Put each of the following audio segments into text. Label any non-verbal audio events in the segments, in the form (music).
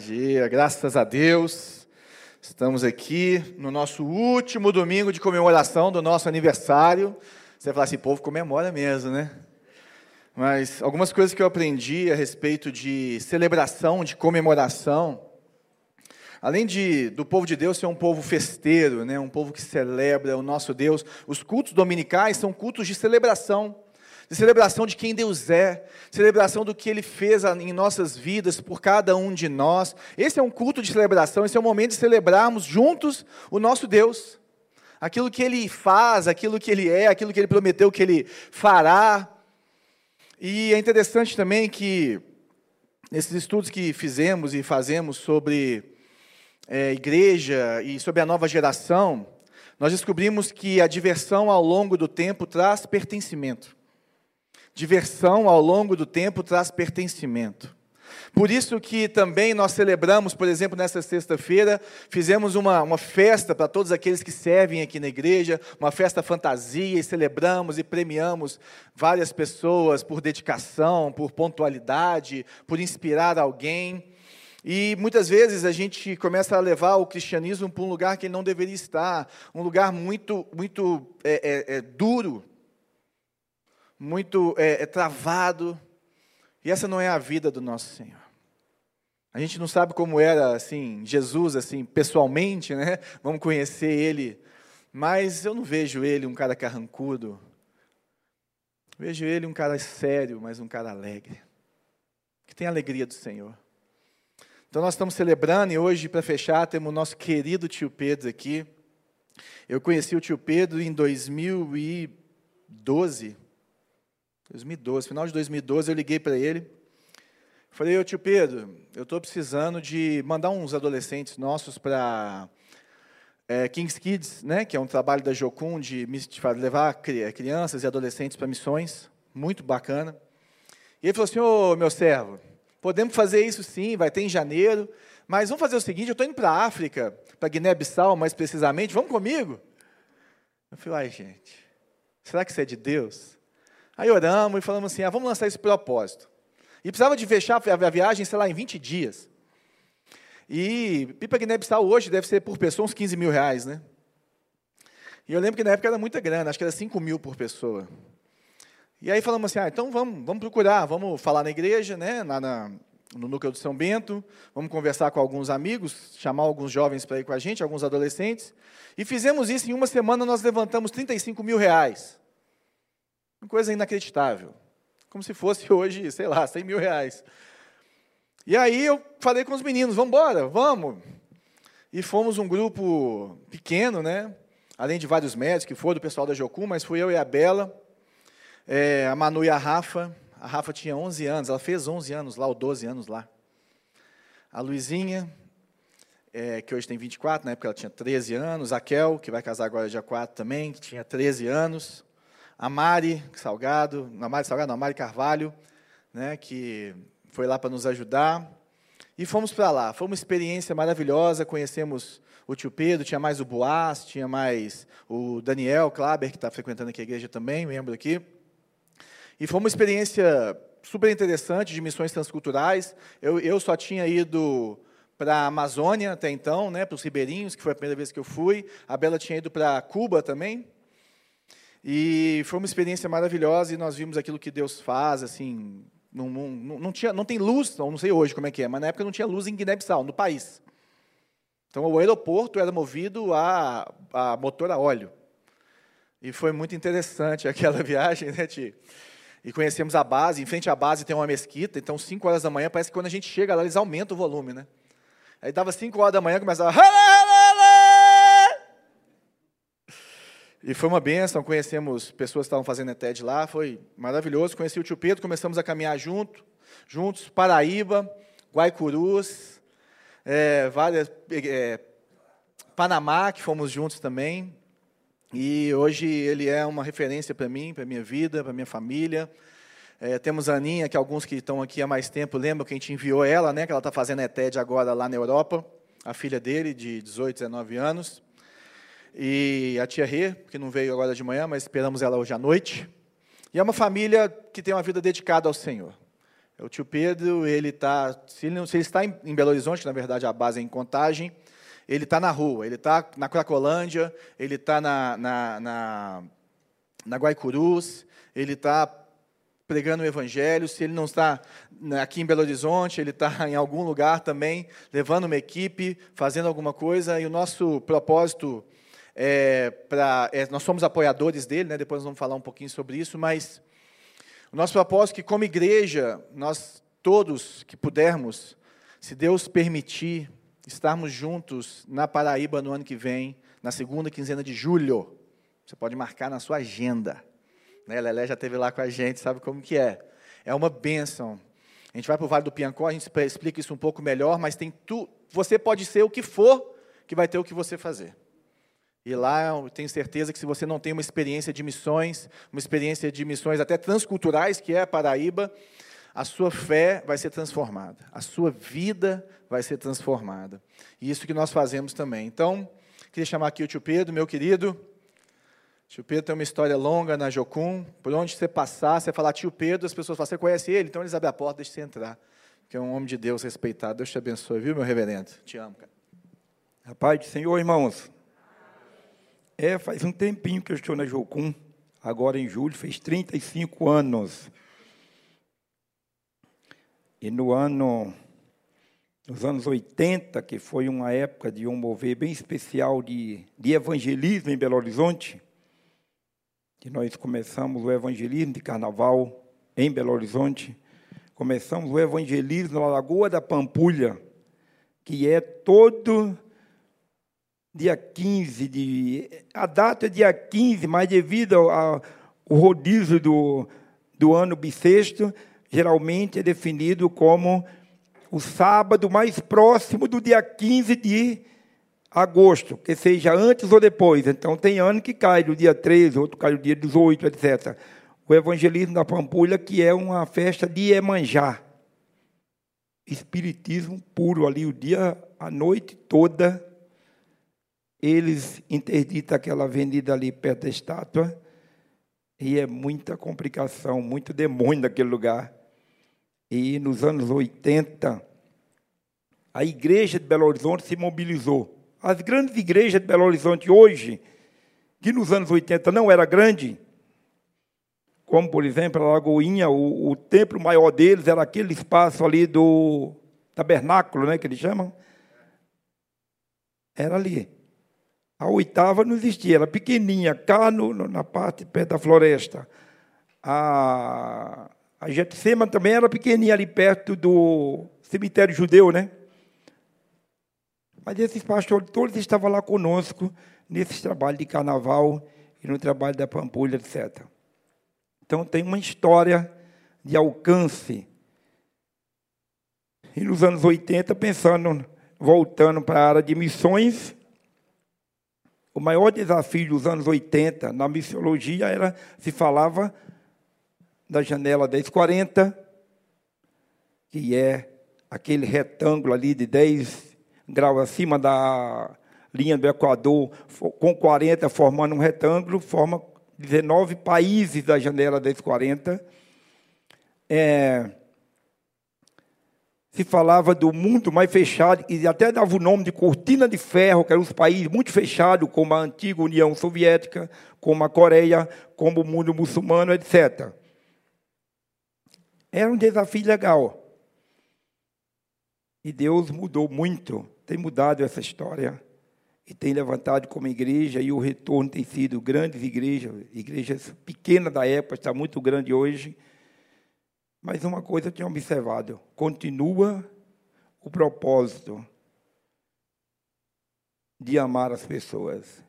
dia, graças a Deus. Estamos aqui no nosso último domingo de comemoração do nosso aniversário. Você fala assim, povo comemora mesmo, né? Mas algumas coisas que eu aprendi a respeito de celebração, de comemoração. Além de, do povo de Deus ser um povo festeiro, né, um povo que celebra o nosso Deus, os cultos dominicais são cultos de celebração de celebração de quem Deus é, celebração do que Ele fez em nossas vidas por cada um de nós. Esse é um culto de celebração, esse é o momento de celebrarmos juntos o nosso Deus. Aquilo que Ele faz, aquilo que Ele é, aquilo que Ele prometeu que Ele fará. E é interessante também que nesses estudos que fizemos e fazemos sobre é, igreja e sobre a nova geração, nós descobrimos que a diversão ao longo do tempo traz pertencimento. Diversão ao longo do tempo traz pertencimento. Por isso que também nós celebramos, por exemplo, nessa sexta-feira, fizemos uma, uma festa para todos aqueles que servem aqui na igreja, uma festa fantasia, e celebramos e premiamos várias pessoas por dedicação, por pontualidade, por inspirar alguém. E muitas vezes a gente começa a levar o cristianismo para um lugar que ele não deveria estar, um lugar muito, muito é, é, é, duro, muito é, é travado. E essa não é a vida do nosso Senhor. A gente não sabe como era assim Jesus assim pessoalmente, né? Vamos conhecer ele, mas eu não vejo ele um cara carrancudo. Vejo ele um cara sério, mas um cara alegre, que tem a alegria do Senhor. Então nós estamos celebrando e hoje para fechar temos o nosso querido tio Pedro aqui. Eu conheci o tio Pedro em 2012. 2012, final de 2012, eu liguei para ele. Falei, ô tio Pedro, eu estou precisando de mandar uns adolescentes nossos para é, Kings Kids, né, que é um trabalho da Jocum de, de levar crianças e adolescentes para missões, muito bacana. E ele falou assim, ô meu servo, podemos fazer isso sim, vai ter em janeiro, mas vamos fazer o seguinte, eu estou indo para a África, para Guiné-Bissau mais precisamente, vamos comigo? Eu falei, ai gente, será que isso é de Deus? Aí oramos e falamos assim: ah, vamos lançar esse propósito. E precisava de fechar a viagem, sei lá, em 20 dias. E Pipa Guiné-Bissau hoje deve ser por pessoa uns 15 mil reais, né? E eu lembro que na época era muita grana, acho que era 5 mil por pessoa. E aí falamos assim, ah, então vamos, vamos procurar, vamos falar na igreja, né, na, na, no núcleo do São Bento, vamos conversar com alguns amigos, chamar alguns jovens para ir com a gente, alguns adolescentes. E fizemos isso, em uma semana nós levantamos 35 mil reais. Uma coisa inacreditável. Como se fosse (laughs) hoje, sei lá, 100 mil reais. E aí eu falei com os meninos, vamos embora, vamos. E fomos um grupo pequeno, né? Além de vários médicos que foram, do pessoal da Jocum, mas fui eu e a Bela, é, a Manu e a Rafa. A Rafa tinha 11 anos, ela fez 11 anos lá, ou 12 anos lá. A Luizinha, é, que hoje tem 24, na época ela tinha 13 anos. A Kel, que vai casar agora dia 4 também, que tinha 13 anos a Mari Salgado, a Mari Salgado, não, a Mari Carvalho, né, que foi lá para nos ajudar. E fomos para lá. Foi uma experiência maravilhosa. Conhecemos o tio Pedro, tinha mais o Boaz, tinha mais o Daniel Klaber, que está frequentando aqui a igreja também, membro aqui. E foi uma experiência super interessante de missões transculturais. Eu, eu só tinha ido para a Amazônia até então, né, para os ribeirinhos, que foi a primeira vez que eu fui. A Bela tinha ido para Cuba também, e foi uma experiência maravilhosa e nós vimos aquilo que Deus faz, assim, não, não, não, tinha, não tem luz, não, sei hoje como é que é, mas na época não tinha luz em Guiné-Bissau, no país. Então o aeroporto era movido a, a motor a óleo. E foi muito interessante (laughs) aquela viagem, né, Ti? E conhecemos a base, em frente à base tem uma mesquita, então 5 horas da manhã, parece que quando a gente chega lá, eles aumentam o volume, né? Aí dava 5 horas da manhã, começava... (laughs) E foi uma benção, conhecemos pessoas que estavam fazendo TED lá, foi maravilhoso. Conheci o tio Pedro, começamos a caminhar junto, juntos, Paraíba, Guaicurus, é, várias, é, Panamá, que fomos juntos também. E hoje ele é uma referência para mim, para minha vida, para minha família. É, temos a Aninha, que alguns que estão aqui há mais tempo lembram que a gente enviou ela, né, que ela está fazendo ETED agora lá na Europa, a filha dele, de 18, 19 anos. E a tia Rê, que não veio agora de manhã, mas esperamos ela hoje à noite. E é uma família que tem uma vida dedicada ao Senhor. O tio Pedro, ele está, se ele, se ele está em, em Belo Horizonte, na verdade a base é em Contagem, ele está na rua, ele está na Cracolândia, ele está na, na, na, na Guaicurus, ele está pregando o Evangelho, se ele não está aqui em Belo Horizonte, ele está (laughs) em algum lugar também, levando uma equipe, fazendo alguma coisa, e o nosso propósito é. É, nós somos apoiadores dele, né? depois nós vamos falar um pouquinho sobre isso, mas o nosso propósito é que, como igreja, nós todos que pudermos, se Deus permitir, estarmos juntos na Paraíba no ano que vem, na segunda quinzena de julho. Você pode marcar na sua agenda. Né? Lelé já esteve lá com a gente, sabe como que é. É uma bênção. A gente vai para o Vale do Piancó, a gente explica isso um pouco melhor, mas tem tu, você pode ser o que for, que vai ter o que você fazer. E lá eu tenho certeza que se você não tem uma experiência de missões, uma experiência de missões até transculturais, que é a Paraíba, a sua fé vai ser transformada, a sua vida vai ser transformada. E isso que nós fazemos também. Então, queria chamar aqui o tio Pedro, meu querido. Tio Pedro tem uma história longa na Jocum. Por onde você passar, você falar tio Pedro, as pessoas falam, você conhece ele? Então eles abrem a porta, deixa você entrar. Que é um homem de Deus respeitado. Deus te abençoe, viu, meu reverendo? Te amo, cara. Rapaz do Senhor, irmãos. É, faz um tempinho que eu estou na Jocum. Agora em julho, fez 35 anos. E no ano, nos anos 80, que foi uma época de um mover bem especial de, de evangelismo em Belo Horizonte, que nós começamos o evangelismo de carnaval em Belo Horizonte. Começamos o evangelismo na Lagoa da Pampulha, que é todo dia 15 de. A data é dia 15, mas devido ao, rodízio do, do ano bissexto, geralmente é definido como o sábado mais próximo do dia 15 de agosto, que seja antes ou depois. Então, tem ano que cai no dia 13, outro cai no dia 18, etc. O evangelismo da Pampulha, que é uma festa de Emanjá. Espiritismo puro ali, o dia, a noite toda. Eles interditam aquela avenida ali perto da estátua. E é muita complicação, muito demônio naquele lugar. E nos anos 80, a igreja de Belo Horizonte se mobilizou as grandes igrejas de Belo Horizonte hoje, que nos anos 80 não era grande, como por exemplo a Lagoinha, o, o templo maior deles era aquele espaço ali do tabernáculo, né, que eles chamam. Era ali. A oitava não existia, era pequenininha, cá no, na parte perto da floresta. A, a Getsema também era pequenininha ali perto do cemitério judeu, né? Mas esses pastores todos estavam lá conosco nesse trabalho de carnaval e no trabalho da Pampulha, etc. Então tem uma história de alcance. E nos anos 80, pensando, voltando para a área de missões, o maior desafio dos anos 80 na missiologia era, se falava da janela 1040, que é aquele retângulo ali de 10 graus acima da linha do Equador, com 40 formando um retângulo, forma 19 países da janela desses 40. É, se falava do mundo mais fechado, e até dava o nome de cortina de ferro, que eram os países muito fechados, como a antiga União Soviética, como a Coreia, como o mundo muçulmano, etc. Era um desafio legal. E Deus mudou muito tem mudado essa história e tem levantado como igreja, e o retorno tem sido grandes igrejas, igrejas pequenas da época, está muito grande hoje. Mas uma coisa eu tinha observado: continua o propósito de amar as pessoas.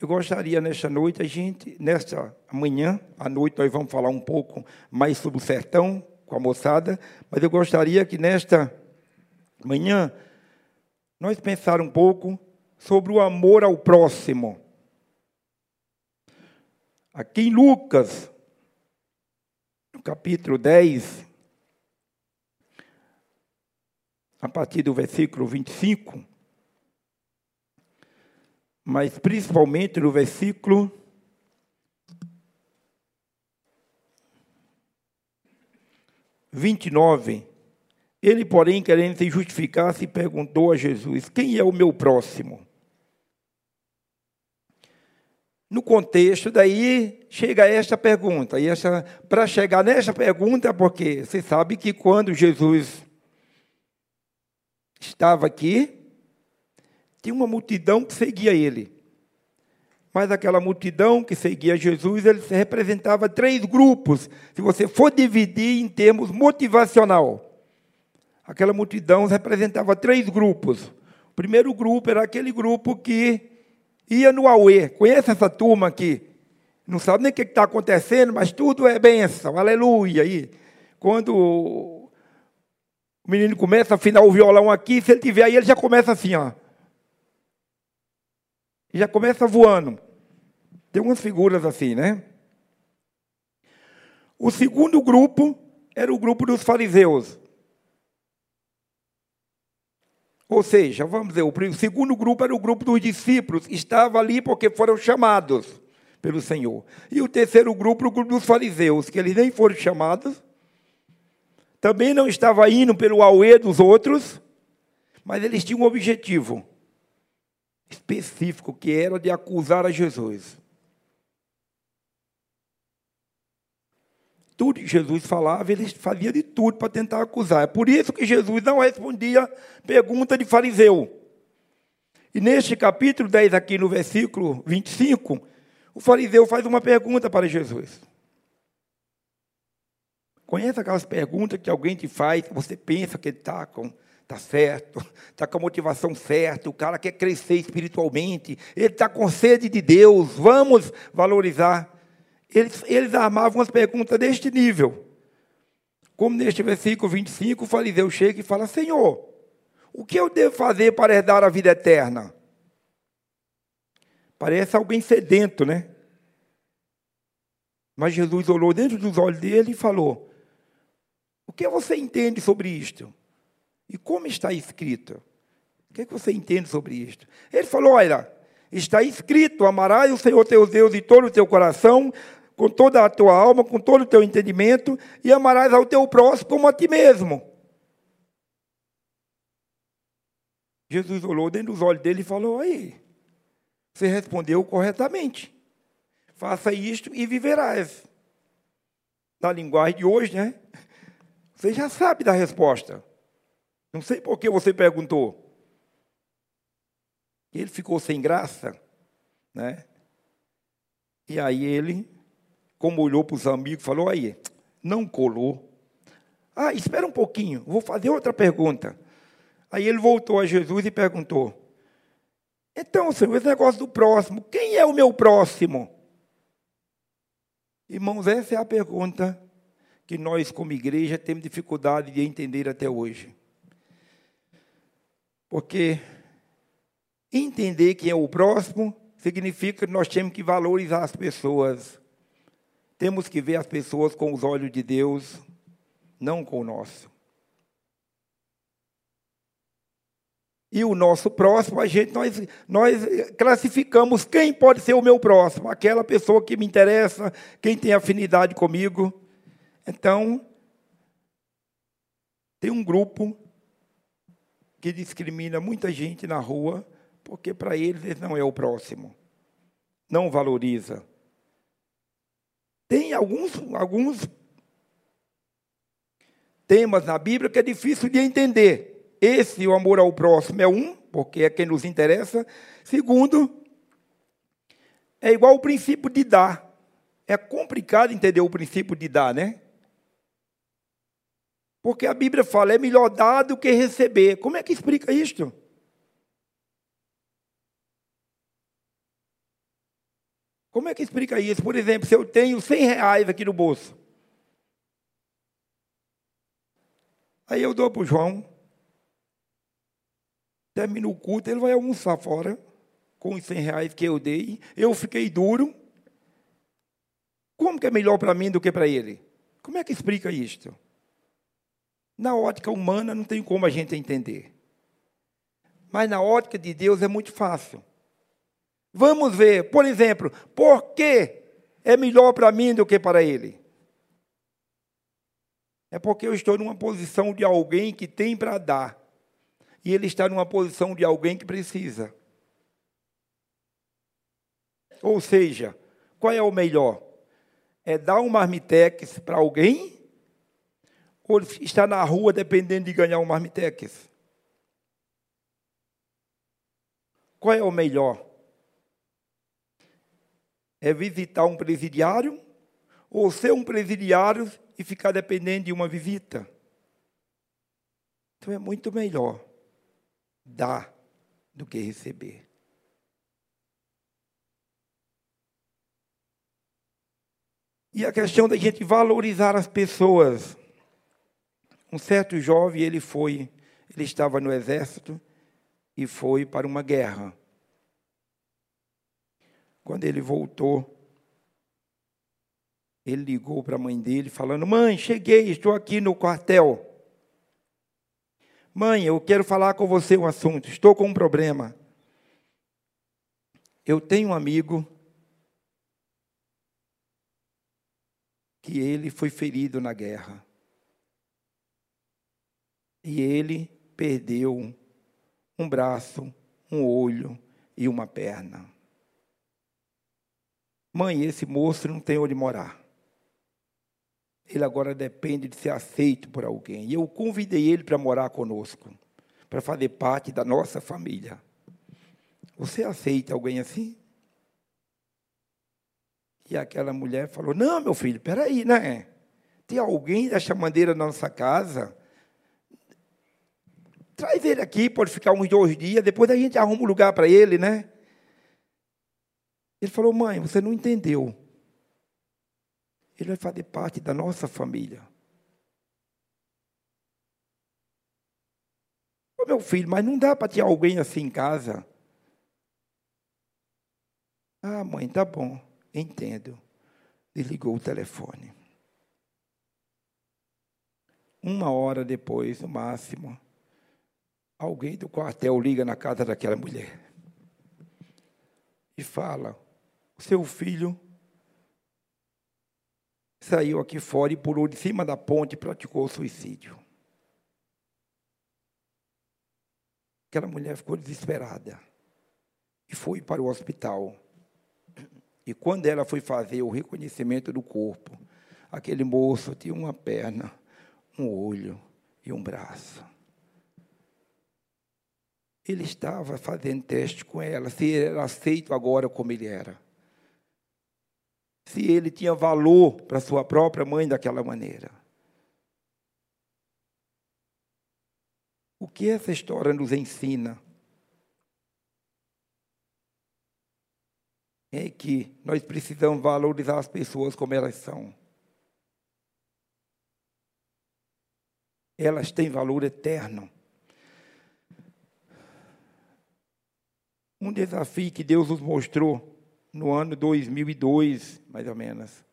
Eu gostaria nesta noite, a gente, nesta manhã, à noite, nós vamos falar um pouco mais sobre o sertão com a moçada, mas eu gostaria que nesta manhã nós pensar um pouco sobre o amor ao próximo. Aqui em Lucas, no capítulo 10, a partir do versículo 25, mas principalmente no versículo 29, ele, porém, querendo se justificar, se perguntou a Jesus: Quem é o meu próximo? No contexto, daí chega esta pergunta. E para chegar nesta pergunta, porque você sabe que quando Jesus estava aqui, tinha uma multidão que seguia ele. Mas aquela multidão que seguia Jesus, ele representava três grupos. Se você for dividir em termos motivacional, aquela multidão representava três grupos. O primeiro grupo era aquele grupo que ia no Aue. Conhece essa turma aqui? Não sabe nem o que está acontecendo, mas tudo é bênção, aleluia. E quando o menino começa a afinar o violão aqui, se ele tiver aí, ele já começa assim, ó. Já começa voando. Tem umas figuras assim, né? O segundo grupo era o grupo dos fariseus. Ou seja, vamos dizer, o segundo grupo era o grupo dos discípulos, estava ali porque foram chamados pelo Senhor. E o terceiro grupo, o grupo dos fariseus, que eles nem foram chamados, também não estava indo pelo auê dos outros, mas eles tinham um objetivo específico, que era de acusar a Jesus. Tudo que Jesus falava, ele fazia de tudo para tentar acusar. É por isso que Jesus não respondia pergunta de fariseu. E neste capítulo 10, aqui no versículo 25, o fariseu faz uma pergunta para Jesus. Conhece aquelas perguntas que alguém te faz, você pensa que ele está com está certo, está (laughs) com a motivação certa, o cara quer crescer espiritualmente, ele está com sede de Deus, vamos valorizar. Eles, eles armavam as perguntas deste nível. Como neste versículo 25, o fariseu chega e fala: Senhor, o que eu devo fazer para herdar a vida eterna? Parece alguém sedento, né? Mas Jesus olhou dentro dos olhos dele e falou: O que você entende sobre isto? E como está escrito? O que, é que você entende sobre isto? Ele falou: Olha, está escrito: Amarás o Senhor teu Deus de todo o teu coração, com toda a tua alma, com todo o teu entendimento, e amarás ao teu próximo como a ti mesmo. Jesus olhou dentro dos olhos dele e falou: Aí, você respondeu corretamente. Faça isto e viverás. Na linguagem de hoje, né? Você já sabe da resposta. Não sei por que você perguntou. Ele ficou sem graça, né? E aí ele como olhou para os amigos, falou: aí, não colou. Ah, espera um pouquinho, vou fazer outra pergunta. Aí ele voltou a Jesus e perguntou: Então, Senhor, esse negócio do próximo, quem é o meu próximo? Irmãos, essa é a pergunta que nós, como igreja, temos dificuldade de entender até hoje. Porque entender quem é o próximo significa que nós temos que valorizar as pessoas. Temos que ver as pessoas com os olhos de Deus, não com o nosso. E o nosso próximo, a gente, nós, nós classificamos quem pode ser o meu próximo, aquela pessoa que me interessa, quem tem afinidade comigo. Então, tem um grupo que discrimina muita gente na rua, porque para eles ele não é o próximo, não valoriza. Tem alguns, alguns temas na Bíblia que é difícil de entender. Esse, o amor ao próximo, é um, porque é quem nos interessa. Segundo, é igual o princípio de dar. É complicado entender o princípio de dar, né? Porque a Bíblia fala, é melhor dar do que receber. Como é que explica isto? Como é que explica isso? Por exemplo, se eu tenho 100 reais aqui no bolso, aí eu dou para o João, termina o culto, ele vai almoçar fora com os 100 reais que eu dei, eu fiquei duro. Como que é melhor para mim do que para ele? Como é que explica isto? Na ótica humana não tem como a gente entender. Mas na ótica de Deus é muito fácil. Vamos ver, por exemplo, por que é melhor para mim do que para ele? É porque eu estou numa posição de alguém que tem para dar. E ele está numa posição de alguém que precisa. Ou seja, qual é o melhor? É dar um marmitex para alguém? Ou estar na rua dependendo de ganhar um marmitex? Qual é o melhor? É visitar um presidiário ou ser um presidiário e ficar dependendo de uma visita? Então é muito melhor dar do que receber. E a questão da gente valorizar as pessoas. Um certo jovem, ele foi, ele estava no exército e foi para uma guerra. Quando ele voltou, ele ligou para a mãe dele, falando: Mãe, cheguei, estou aqui no quartel. Mãe, eu quero falar com você um assunto, estou com um problema. Eu tenho um amigo que ele foi ferido na guerra. E ele perdeu um braço, um olho e uma perna. Mãe, esse moço não tem onde morar. Ele agora depende de ser aceito por alguém. E eu convidei ele para morar conosco, para fazer parte da nossa família. Você aceita alguém assim? E aquela mulher falou: Não, meu filho, peraí, né? Tem alguém dessa maneira na nossa casa? Traz ele aqui, pode ficar uns dois dias, depois a gente arruma um lugar para ele, né? Ele falou: Mãe, você não entendeu. Ele vai fazer parte da nossa família. Ô meu filho, mas não dá para ter alguém assim em casa. Ah, mãe, tá bom. Entendo. Desligou o telefone. Uma hora depois, no máximo, alguém do quartel liga na casa daquela mulher e fala: seu filho saiu aqui fora e pulou de cima da ponte e praticou suicídio. Aquela mulher ficou desesperada e foi para o hospital. E quando ela foi fazer o reconhecimento do corpo, aquele moço tinha uma perna, um olho e um braço. Ele estava fazendo teste com ela, se ele era aceito agora como ele era. Se ele tinha valor para sua própria mãe daquela maneira. O que essa história nos ensina? é que nós precisamos valorizar as pessoas como elas são. Elas têm valor eterno. Um desafio que Deus nos mostrou no ano 2002, mais ou menos,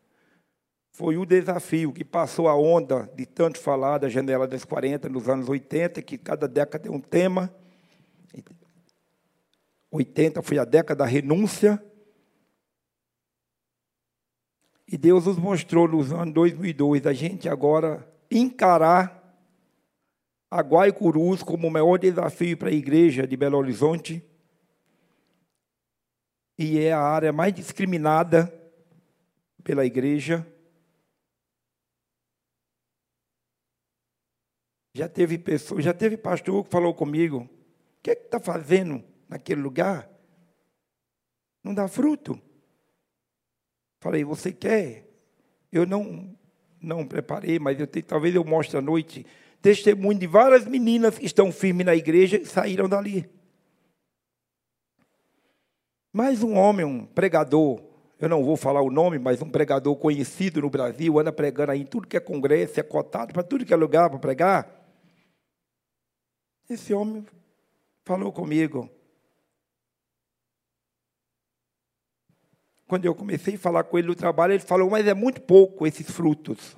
foi o desafio que passou a onda de tanto falar da janela das 40 nos anos 80, que cada década tem um tema. 80 foi a década da renúncia, e Deus nos mostrou nos anos 2002 a gente agora encarar a Guaicurus como o maior desafio para a igreja de Belo Horizonte. E é a área mais discriminada pela igreja. Já teve pessoa, já teve pastor que falou comigo: o que é que está fazendo naquele lugar? Não dá fruto. Falei, você quer? Eu não não preparei, mas eu talvez eu mostre à noite testemunho de várias meninas que estão firmes na igreja e saíram dali. Mais um homem, um pregador, eu não vou falar o nome, mas um pregador conhecido no Brasil, anda pregando aí em tudo que é congresso, é cotado para tudo que é lugar para pregar. Esse homem falou comigo. quando eu comecei a falar com ele no trabalho, ele falou, mas é muito pouco esses frutos.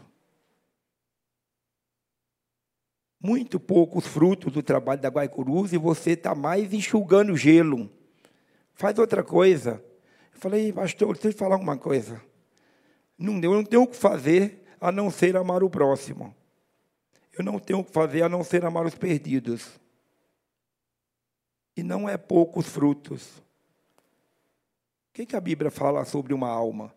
Muito poucos frutos do trabalho da Guaicurus e você está mais enxugando gelo. Faz outra coisa. Eu falei, pastor, deixa eu falar uma coisa. Não, eu não tenho o que fazer a não ser amar o próximo. eu não tenho o que fazer a não ser amar os perdidos. E não é poucos frutos. O que, que a Bíblia fala sobre uma alma?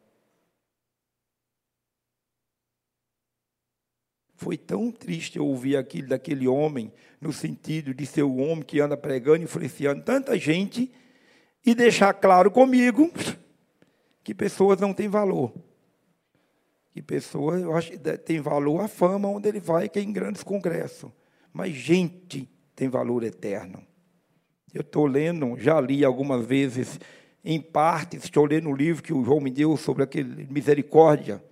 Foi tão triste eu ouvir aquilo daquele homem, no sentido de ser o homem que anda pregando, e influenciando tanta gente, e deixar claro comigo que pessoas não têm valor. Que pessoas, eu acho tem valor a fama onde ele vai, que é em grandes congressos. Mas gente tem valor eterno. Eu estou lendo, já li algumas vezes, em partes, estou lendo o livro que o João me deu sobre aquele misericórdia.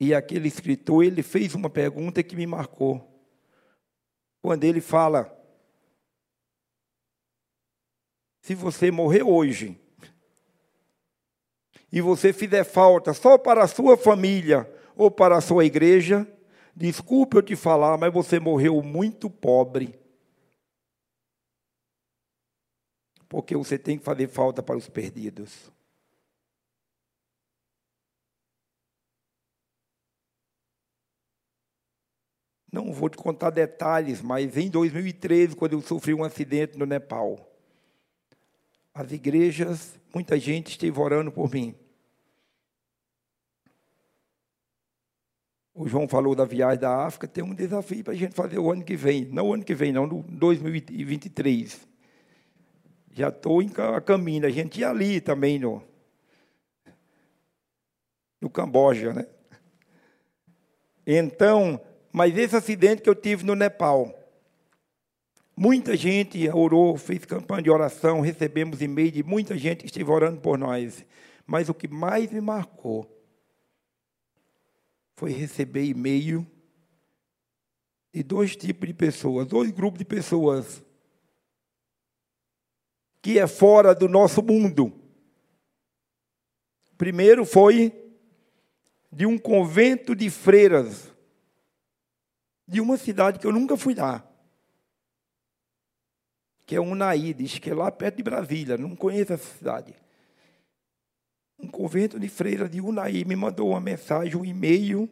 E aquele escritor, ele fez uma pergunta que me marcou. Quando ele fala: Se você morrer hoje, e você fizer falta só para a sua família ou para a sua igreja, desculpe eu te falar, mas você morreu muito pobre. Porque você tem que fazer falta para os perdidos. Não vou te contar detalhes, mas em 2013, quando eu sofri um acidente no Nepal, as igrejas, muita gente esteve orando por mim. O João falou da viagem da África, tem um desafio para a gente fazer o ano que vem. Não o ano que vem, não, no 2023. Já estou a caminho, a gente ia ali também no, no Camboja, né? Então, mas esse acidente que eu tive no Nepal, muita gente orou, fez campanha de oração, recebemos e-mail de muita gente que esteve orando por nós. Mas o que mais me marcou foi receber e-mail de dois tipos de pessoas, dois grupos de pessoas que é fora do nosso mundo. Primeiro foi de um convento de freiras de uma cidade que eu nunca fui lá, que é Unaí, diz que é lá perto de Brasília, não conheço essa cidade. Um convento de freiras de Unaí me mandou uma mensagem, um e-mail,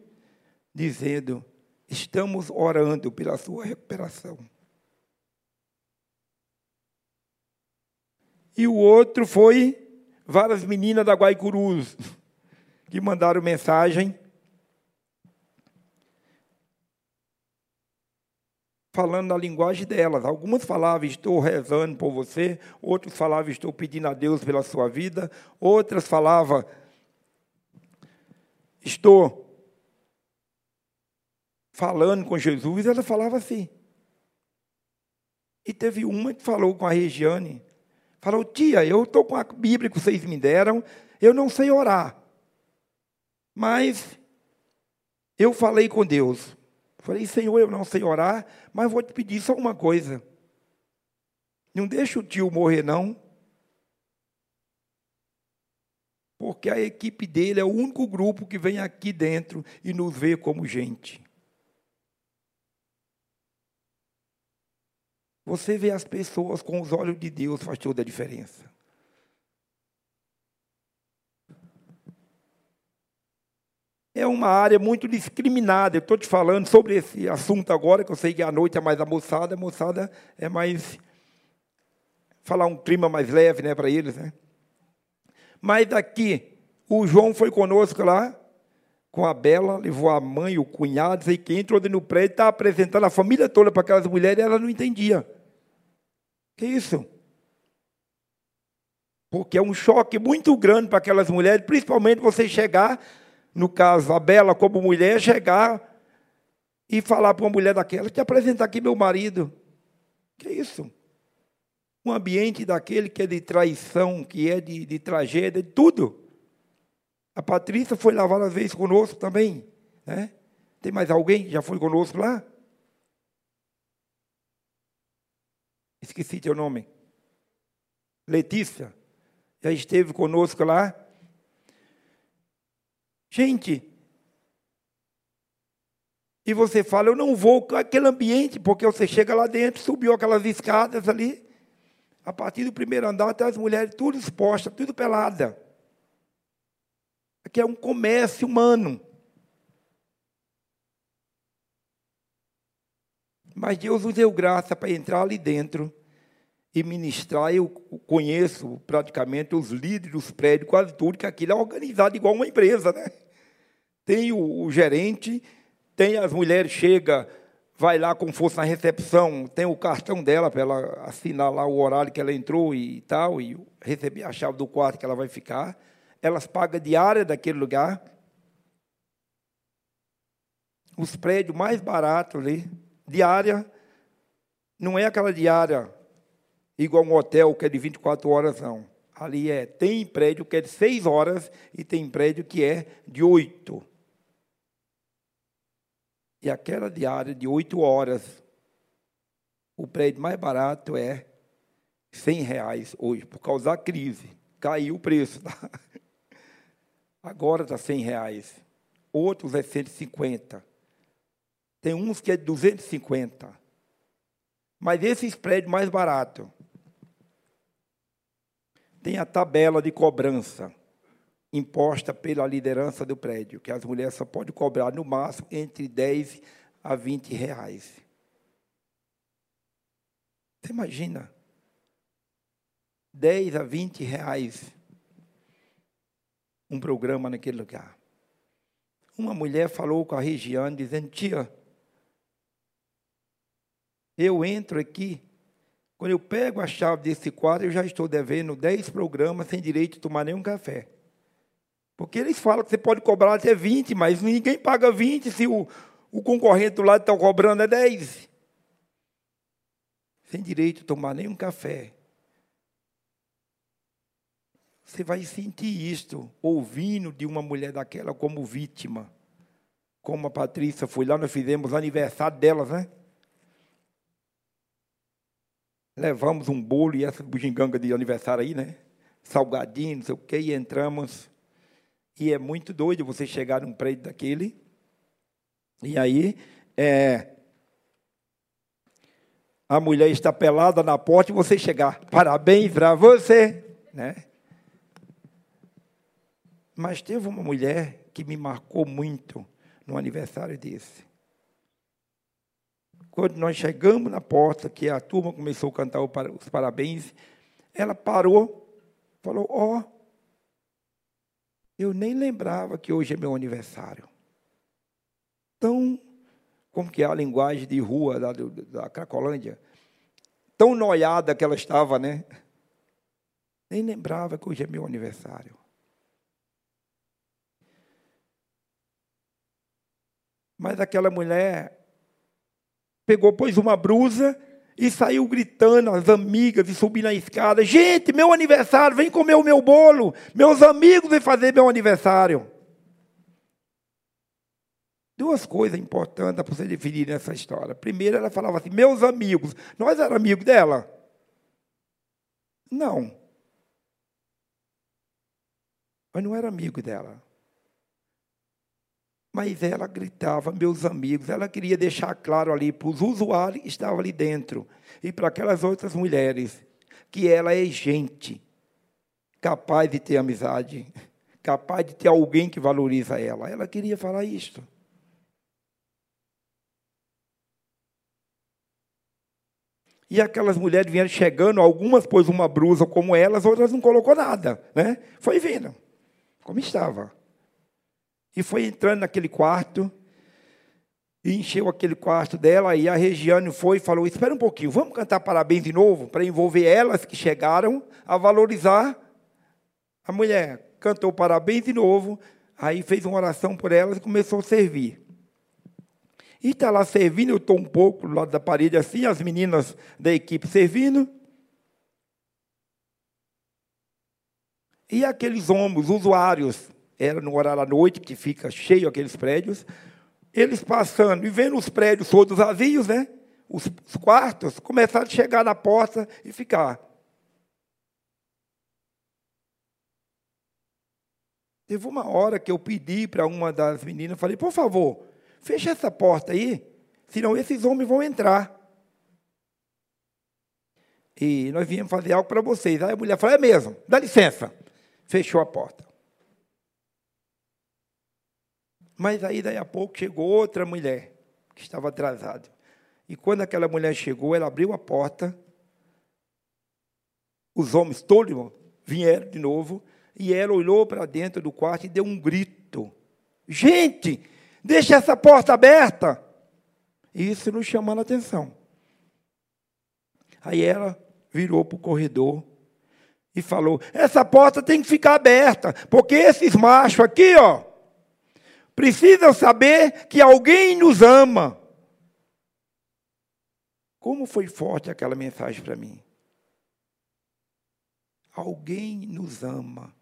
dizendo: Estamos orando pela sua recuperação. E o outro foi várias meninas da Guaicurus, (laughs) que mandaram mensagem falando na linguagem delas. Algumas falavam, estou rezando por você, outros falavam, estou pedindo a Deus pela sua vida, outras falavam, estou falando com Jesus, ela falava assim. E teve uma que falou com a Regiane, falou, tia, eu estou com a Bíblia que vocês me deram, eu não sei orar, mas eu falei com Deus. Falei, Senhor, eu não sei orar, mas vou te pedir só uma coisa. Não deixa o tio morrer, não. Porque a equipe dele é o único grupo que vem aqui dentro e nos vê como gente. Você vê as pessoas com os olhos de Deus faz toda a diferença. É uma área muito discriminada. Eu estou te falando sobre esse assunto agora, que eu sei que à noite é mais a moçada, a é mais. falar um clima mais leve né, para eles. Né? Mas daqui, o João foi conosco lá, com a Bela, levou a mãe, o cunhado, sei quem, entrou do prédio, está apresentando a família toda para aquelas mulheres e ela não entendia. Que isso? Porque é um choque muito grande para aquelas mulheres, principalmente você chegar no caso, a Bela, como mulher, chegar e falar para uma mulher daquela: te apresentar aqui meu marido. Que é isso? Um ambiente daquele que é de traição, que é de, de tragédia, de tudo. A Patrícia foi lá várias vezes conosco também. Né? Tem mais alguém que já foi conosco lá? Esqueci teu nome. Letícia. Já esteve conosco lá. Gente, e você fala, eu não vou com aquele ambiente, porque você chega lá dentro, subiu aquelas escadas ali, a partir do primeiro andar, até as mulheres tudo expostas, tudo pelada. Aqui é um comércio humano. Mas Deus nos deu graça para entrar ali dentro e ministrar. Eu conheço praticamente os líderes dos prédios, quase tudo, que aquilo é organizado igual uma empresa, né? Tem o, o gerente, tem as mulheres, chega, vai lá como fosse na recepção, tem o cartão dela para ela assinar lá o horário que ela entrou e tal, e receber a chave do quarto que ela vai ficar. Elas pagam diária daquele lugar. Os prédios mais baratos ali, diária, não é aquela diária igual um hotel que é de 24 horas, não. Ali é, tem prédio que é de 6 horas e tem prédio que é de 8. E aquela diária de 8 horas, o prédio mais barato é 100 reais hoje, por causa da crise. Caiu o preço. Tá? (laughs) Agora está 100 reais. Outros é 150. Tem uns que é 250. Mas esses prédios mais baratos, tem a tabela de cobrança imposta pela liderança do prédio, que as mulheres só podem cobrar no máximo entre 10 a 20 reais. Você imagina? 10 a 20 reais um programa naquele lugar. Uma mulher falou com a Regiane, dizendo: Tia, eu entro aqui quando eu pego a chave desse quadro, eu já estou devendo 10 programas sem direito de tomar nenhum café. Porque eles falam que você pode cobrar até 20, mas ninguém paga 20 se o, o concorrente do lado está cobrando é 10. Sem direito de tomar nenhum café. Você vai sentir isto ouvindo de uma mulher daquela como vítima. Como a Patrícia foi lá, nós fizemos aniversário delas, né? Levamos um bolo e essa bugiganga de aniversário aí, né? Salgadinho, não sei o quê, e entramos. E é muito doido você chegar num prédio daquele. E aí, é, a mulher está pelada na porta e você chegar. Parabéns para você, né? Mas teve uma mulher que me marcou muito no aniversário desse. Quando nós chegamos na porta, que a turma começou a cantar os parabéns, ela parou, falou: Ó, oh, eu nem lembrava que hoje é meu aniversário. Tão, como que é a linguagem de rua da, da Cracolândia, tão noiada que ela estava, né? Nem lembrava que hoje é meu aniversário. Mas aquela mulher pegou, pôs uma brusa e saiu gritando as amigas e subindo na escada. Gente, meu aniversário, vem comer o meu bolo. Meus amigos vêm fazer meu aniversário. Duas coisas importantes para você definir nessa história. Primeiro, ela falava assim: meus amigos. Nós éramos amigos dela? Não. Mas não era amigo dela. Mas ela gritava, meus amigos, ela queria deixar claro ali para os usuários que estavam ali dentro e para aquelas outras mulheres que ela é gente, capaz de ter amizade, capaz de ter alguém que valoriza ela. Ela queria falar isto. E aquelas mulheres vieram chegando, algumas pôs uma blusa como elas, outras não colocou nada, né? Foi vindo, como estava. E foi entrando naquele quarto, e encheu aquele quarto dela, e a Regiane foi e falou: Espera um pouquinho, vamos cantar parabéns de novo, para envolver elas que chegaram a valorizar a mulher. Cantou parabéns de novo, aí fez uma oração por elas e começou a servir. E está lá servindo, eu estou um pouco do lado da parede assim, as meninas da equipe servindo. E aqueles homens, usuários, era no horário à noite, que fica cheio aqueles prédios. Eles passando e vendo os prédios todos vazios, né? Os, os quartos, começaram a chegar na porta e ficar. Teve uma hora que eu pedi para uma das meninas, falei, por favor, fecha essa porta aí, senão esses homens vão entrar. E nós viemos fazer algo para vocês. Aí a mulher falou, é mesmo, dá licença. Fechou a porta. Mas aí, daí a pouco, chegou outra mulher que estava atrasada. E quando aquela mulher chegou, ela abriu a porta, os homens todos vieram de novo, e ela olhou para dentro do quarto e deu um grito: Gente, deixa essa porta aberta! Isso nos chamando a atenção. Aí ela virou para o corredor e falou: essa porta tem que ficar aberta, porque esses machos aqui, ó, precisam saber que alguém nos ama. Como foi forte aquela mensagem para mim? Alguém nos ama.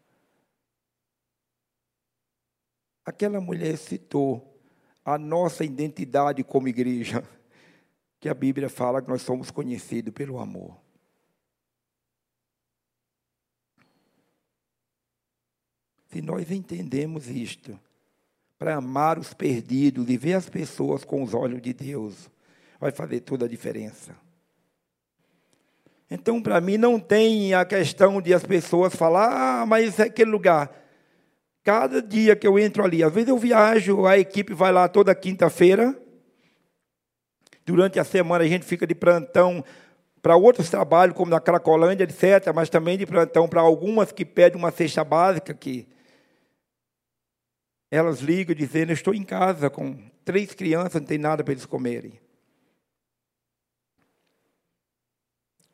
Aquela mulher citou a nossa identidade como igreja, que a Bíblia fala que nós somos conhecidos pelo amor. Se nós entendemos isto, para amar os perdidos e ver as pessoas com os olhos de Deus, vai fazer toda a diferença. Então, para mim, não tem a questão de as pessoas falar, ah, mas é aquele lugar. Cada dia que eu entro ali, às vezes eu viajo, a equipe vai lá toda quinta-feira. Durante a semana a gente fica de plantão para outros trabalhos, como na Cracolândia, etc., mas também de plantão para algumas que pedem uma cesta básica, que elas ligam dizendo: Estou em casa com três crianças, não tem nada para eles comerem.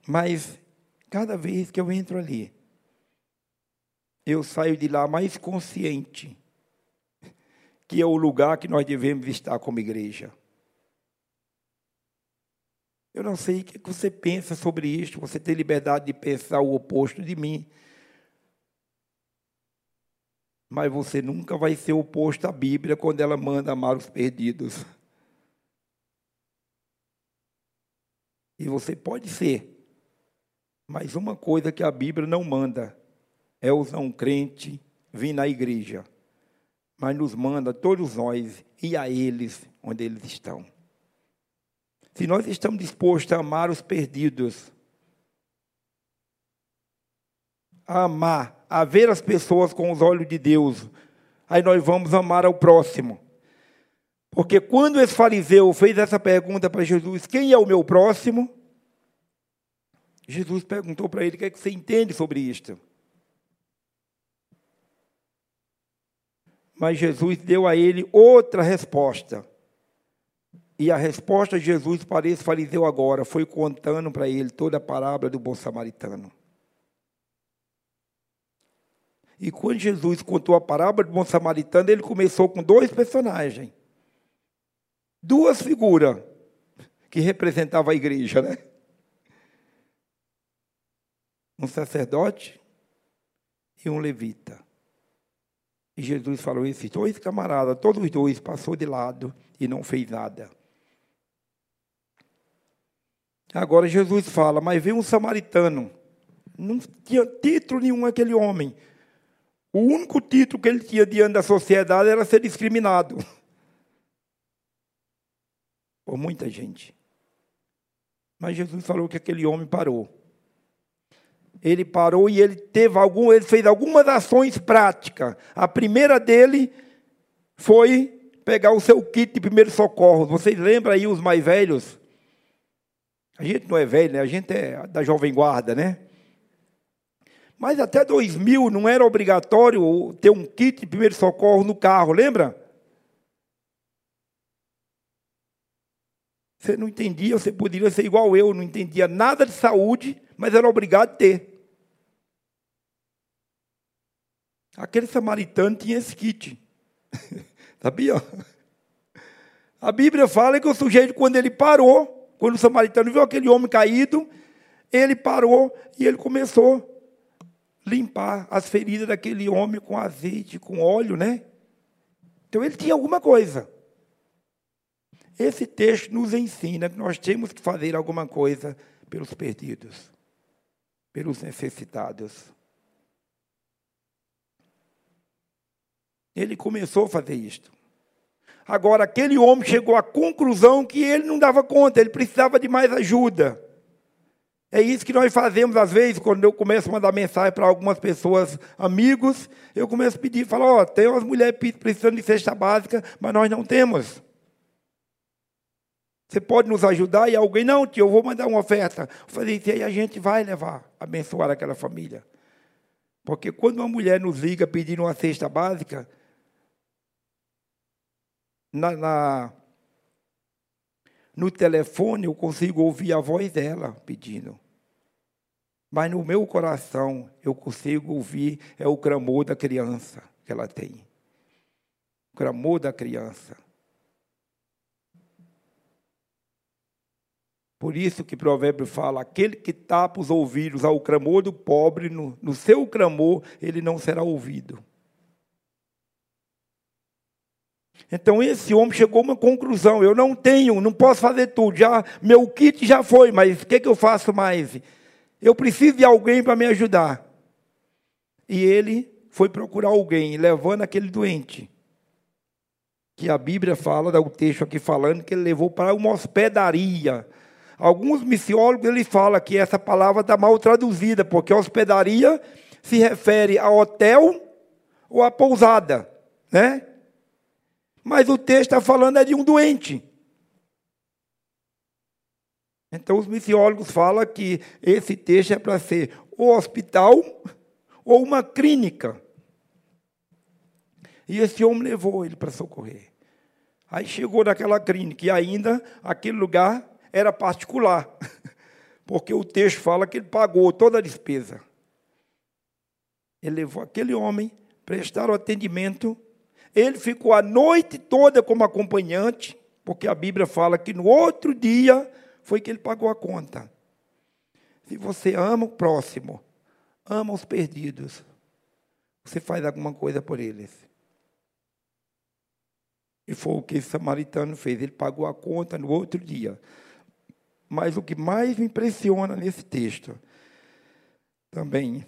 Mas, cada vez que eu entro ali, eu saio de lá mais consciente que é o lugar que nós devemos estar como igreja. Eu não sei o que você pensa sobre isso, você tem liberdade de pensar o oposto de mim. Mas você nunca vai ser oposto à Bíblia quando ela manda amar os perdidos. E você pode ser. Mas uma coisa que a Bíblia não manda é os não crentes vir na igreja. Mas nos manda todos nós e a eles onde eles estão. Se nós estamos dispostos a amar os perdidos, a amar, a ver as pessoas com os olhos de Deus, aí nós vamos amar ao próximo. Porque quando esse fariseu fez essa pergunta para Jesus: Quem é o meu próximo? Jesus perguntou para ele: O que, é que você entende sobre isto? Mas Jesus deu a ele outra resposta. E a resposta de Jesus para esse fariseu agora foi contando para ele toda a parábola do bom samaritano. E quando Jesus contou a parábola do bom samaritano, ele começou com dois personagens. Duas figuras que representavam a igreja, né? Um sacerdote e um levita. E Jesus falou: esses dois camaradas, todos os dois, passou de lado e não fez nada. Agora Jesus fala, mas veio um samaritano. Não tinha título nenhum aquele homem. O único título que ele tinha diante da sociedade era ser discriminado. Por muita gente. Mas Jesus falou que aquele homem parou. Ele parou e ele teve algum, ele fez algumas ações práticas. A primeira dele foi pegar o seu kit de primeiro socorro. Vocês lembram aí os mais velhos? A gente não é velho, né? A gente é da jovem guarda, né? Mas até 2000 não era obrigatório ter um kit de primeiro socorro no carro, lembra? Você não entendia, você poderia ser igual eu, não entendia nada de saúde, mas era obrigado a ter. Aquele samaritano tinha esse kit. (laughs) Sabia? A Bíblia fala que o sujeito, quando ele parou, quando o samaritano viu aquele homem caído, ele parou e ele começou limpar as feridas daquele homem com azeite, com óleo, né? Então ele tinha alguma coisa. Esse texto nos ensina que nós temos que fazer alguma coisa pelos perdidos, pelos necessitados. Ele começou a fazer isto. Agora, aquele homem chegou à conclusão que ele não dava conta, ele precisava de mais ajuda. É isso que nós fazemos às vezes, quando eu começo a mandar mensagem para algumas pessoas, amigos, eu começo a pedir, falo, ó, oh, tem umas mulheres precisando de cesta básica, mas nós não temos. Você pode nos ajudar? E alguém, não, tio, eu vou mandar uma oferta. Eu falei, e aí a gente vai levar, abençoar aquela família. Porque quando uma mulher nos liga pedindo uma cesta básica, na, na, no telefone eu consigo ouvir a voz dela pedindo. Mas no meu coração eu consigo ouvir é o clamor da criança que ela tem. O clamor da criança. Por isso que o provérbio fala: aquele que tapa os ouvidos ao clamor do pobre, no, no seu clamor, ele não será ouvido. Então esse homem chegou a uma conclusão: eu não tenho, não posso fazer tudo, já meu kit já foi, mas o que, que eu faço mais? Eu preciso de alguém para me ajudar. E ele foi procurar alguém, levando aquele doente. Que a Bíblia fala, dá o texto aqui falando, que ele levou para uma hospedaria Alguns missiólogos ele fala que essa palavra está mal traduzida, porque hospedaria se refere a hotel ou a pousada, né? Mas o texto está falando é de um doente. Então os missiólogos falam que esse texto é para ser o hospital ou uma clínica. E esse homem levou ele para socorrer. Aí chegou naquela clínica e ainda aquele lugar era particular, (laughs) porque o texto fala que ele pagou toda a despesa. Ele levou aquele homem, prestaram atendimento, ele ficou a noite toda como acompanhante, porque a Bíblia fala que no outro dia foi que ele pagou a conta. Se você ama o próximo, ama os perdidos, você faz alguma coisa por eles. E foi o que esse samaritano fez. Ele pagou a conta no outro dia. Mas o que mais me impressiona nesse texto também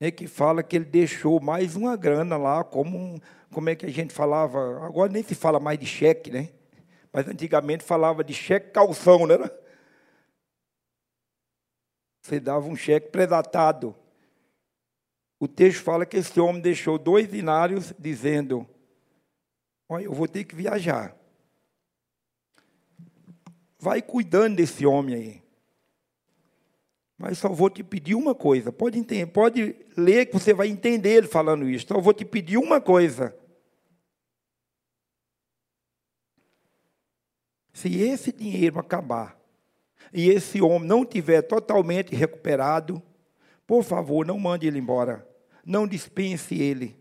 é que fala que ele deixou mais uma grana lá, como, como é que a gente falava, agora nem se fala mais de cheque, né? Mas antigamente falava de cheque calção, né? Você dava um cheque predatado. O texto fala que esse homem deixou dois dinários dizendo: Olha, eu vou ter que viajar vai cuidando desse homem aí. Mas só vou te pedir uma coisa. Pode, entender, pode ler que você vai entender ele falando isso. Só vou te pedir uma coisa. Se esse dinheiro acabar e esse homem não tiver totalmente recuperado, por favor, não mande ele embora. Não dispense ele.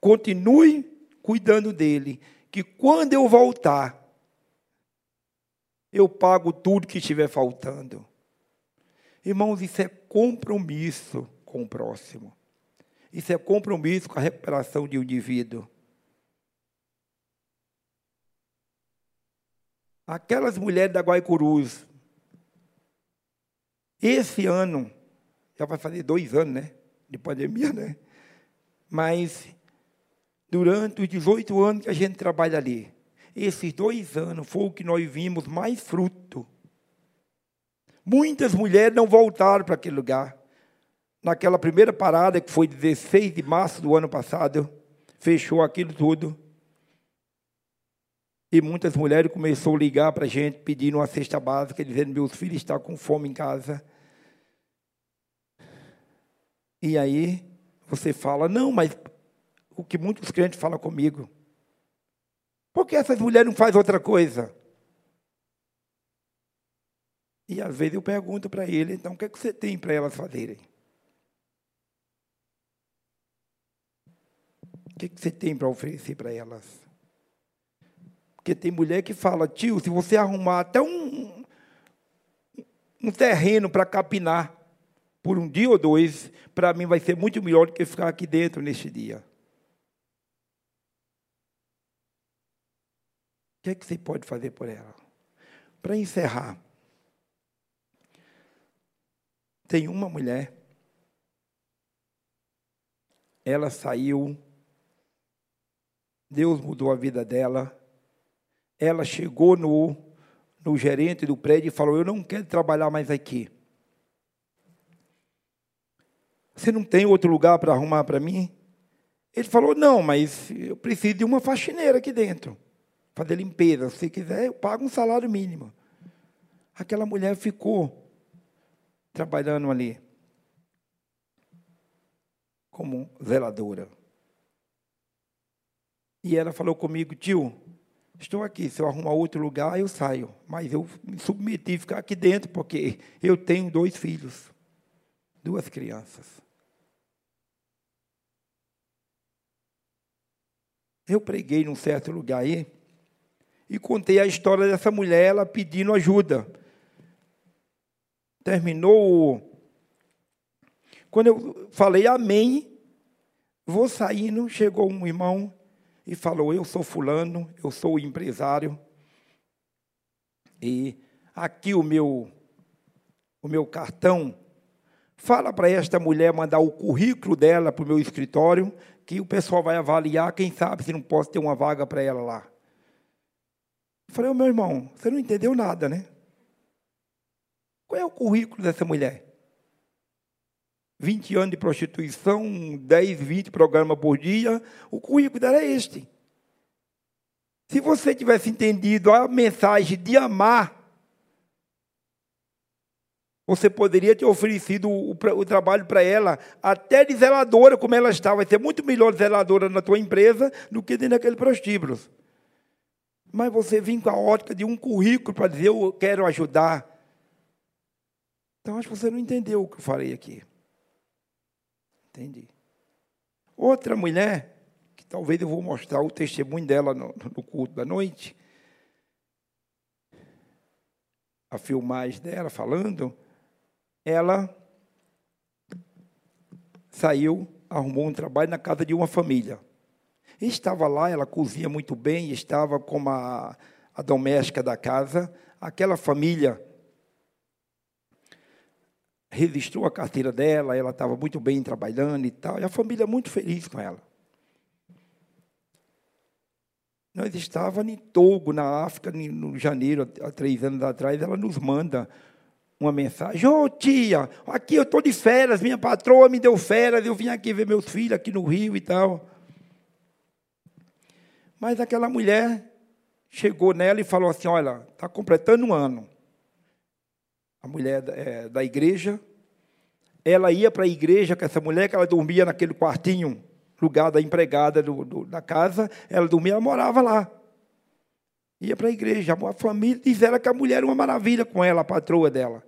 Continue cuidando dele, que quando eu voltar, eu pago tudo que estiver faltando. Irmãos, isso é compromisso com o próximo. Isso é compromisso com a recuperação de um indivíduo. Aquelas mulheres da Guaicurus, esse ano, já vai fazer dois anos, né? De pandemia, né? Mas, durante os 18 anos que a gente trabalha ali, esses dois anos foi o que nós vimos mais fruto. Muitas mulheres não voltaram para aquele lugar. Naquela primeira parada, que foi 16 de março do ano passado, fechou aquilo tudo. E muitas mulheres começaram a ligar para a gente, pedindo uma cesta básica, dizendo: meus filhos estão com fome em casa. E aí você fala: não, mas o que muitos crentes falam comigo. Por que essas mulheres não fazem outra coisa? E às vezes eu pergunto para ele, então, o que, é que você tem para elas fazerem? O que, é que você tem para oferecer para elas? Porque tem mulher que fala, tio, se você arrumar até um, um terreno para capinar por um dia ou dois, para mim vai ser muito melhor do que ficar aqui dentro neste dia. que, é que você pode fazer por ela? Para encerrar, tem uma mulher, ela saiu, Deus mudou a vida dela, ela chegou no, no gerente do prédio e falou: Eu não quero trabalhar mais aqui. Você não tem outro lugar para arrumar para mim? Ele falou: Não, mas eu preciso de uma faxineira aqui dentro. fazer limpeza. Se quiser, eu pago um salário mínimo. Aquela mulher ficou trabalhando ali como zeladora. E ela falou comigo, tio, estou aqui, se eu arrumar outro lugar, eu saio. Mas eu me submeti a ficar aqui dentro, porque eu tenho dois filhos, duas crianças. Eu preguei num certo lugar aí e contei a história dessa mulher, ela pedindo ajuda. Terminou. Quando eu falei amém, vou saindo, chegou um irmão e falou: Eu sou fulano, eu sou empresário. E aqui o meu o meu cartão. Fala para esta mulher mandar o currículo dela para o meu escritório, que o pessoal vai avaliar, quem sabe se não posso ter uma vaga para ela lá. Falei, oh, meu irmão, você não entendeu nada, né? Qual é o currículo dessa mulher? 20 anos de prostituição, 10, 20 programas por dia, o currículo dela é este. Se você tivesse entendido a mensagem de amar, você poderia ter oferecido o, o trabalho para ela, até de zeladora, como ela está. Vai ser muito melhor zeladora na tua empresa do que dentro daquele prostíbulo. Mas você vem com a ótica de um currículo para dizer, eu quero ajudar. Então, acho que você não entendeu o que eu falei aqui. Entendi. Outra mulher, que talvez eu vou mostrar o testemunho dela no, no culto da noite, a filmagem dela falando, ela saiu, arrumou um trabalho na casa de uma família. Estava lá, ela cozinha muito bem, estava como a, a doméstica da casa. Aquela família registrou a carteira dela, ela estava muito bem trabalhando e tal, e a família muito feliz com ela. Nós estávamos em Togo, na África, no janeiro, há três anos atrás, ela nos manda uma mensagem, ô oh, tia, aqui eu estou de férias, minha patroa me deu férias, eu vim aqui ver meus filhos aqui no Rio e tal. Mas aquela mulher chegou nela e falou assim, olha, está completando um ano a mulher é, da igreja. Ela ia para a igreja com essa mulher, que ela dormia naquele quartinho, lugar da empregada do, do, da casa. Ela dormia, ela morava lá. Ia para a igreja. A família diz ela que a mulher era uma maravilha com ela, a patroa dela.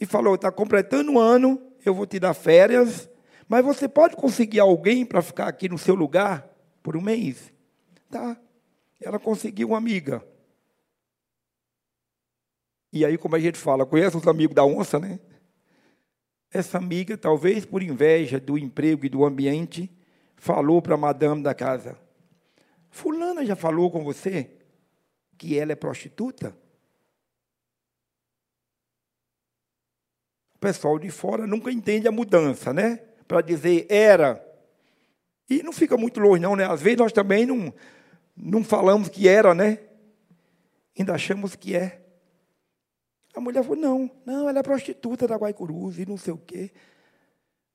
E falou: está completando um ano, eu vou te dar férias, mas você pode conseguir alguém para ficar aqui no seu lugar por um mês? Tá. Ela conseguiu uma amiga. E aí, como a gente fala, conhece os amigos da onça, né? Essa amiga, talvez por inveja do emprego e do ambiente, falou para a madame da casa: Fulana já falou com você que ela é prostituta? O pessoal de fora nunca entende a mudança, né? Para dizer era. E não fica muito longe, não, né? Às vezes nós também não, não falamos que era, né? Ainda achamos que é. A mulher falou: não, não, ela é prostituta da Guaicurus e não sei o quê.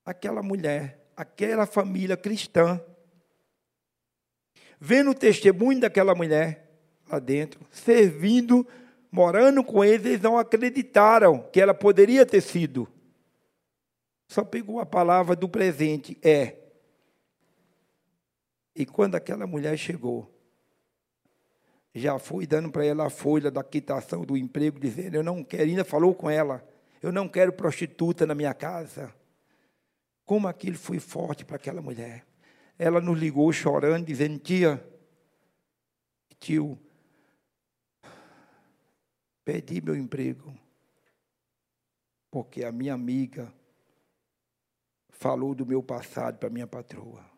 Aquela mulher, aquela família cristã, vendo o testemunho daquela mulher lá dentro, servindo, morando com eles, eles não acreditaram que ela poderia ter sido. Só pegou a palavra do presente, é. E quando aquela mulher chegou, já fui dando para ela a folha da quitação do emprego, dizendo: Eu não quero, ainda falou com ela, eu não quero prostituta na minha casa. Como aquilo foi forte para aquela mulher. Ela nos ligou chorando, dizendo: Tia, tio, perdi meu emprego, porque a minha amiga falou do meu passado para minha patroa.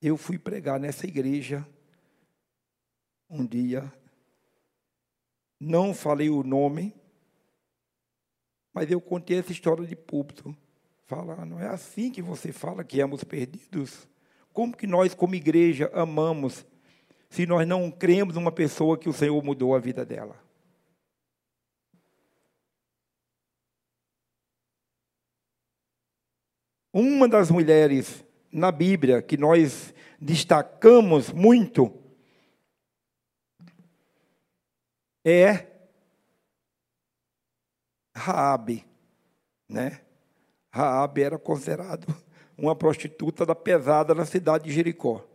Eu fui pregar nessa igreja um dia, não falei o nome, mas eu contei essa história de púlpito. Falar, não é assim que você fala que éramos perdidos? Como que nós, como igreja, amamos se nós não cremos numa pessoa que o Senhor mudou a vida dela? Uma das mulheres na Bíblia que nós destacamos muito é Raabe, né? Raabe era considerado uma prostituta da pesada na cidade de Jericó.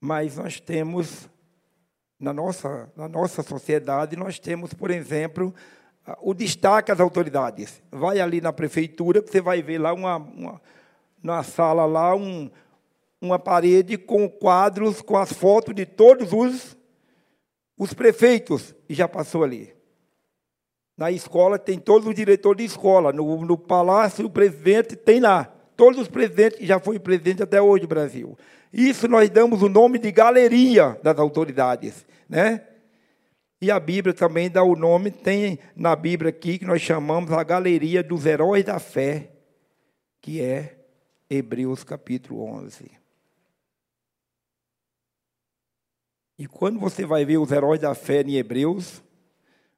Mas nós temos na nossa, na nossa sociedade, nós temos, por exemplo, o destaque às autoridades. Vai ali na prefeitura, você vai ver lá uma, uma na sala lá um, uma parede com quadros com as fotos de todos os, os prefeitos, e já passou ali. Na escola tem todos os diretores de escola, no, no palácio o presidente tem lá. Todos os presidentes, já foi presidente até hoje Brasil. Isso nós damos o nome de galeria das autoridades, né? E a Bíblia também dá o nome, tem na Bíblia aqui que nós chamamos a galeria dos heróis da fé, que é Hebreus capítulo 11. E quando você vai ver os heróis da fé em Hebreus,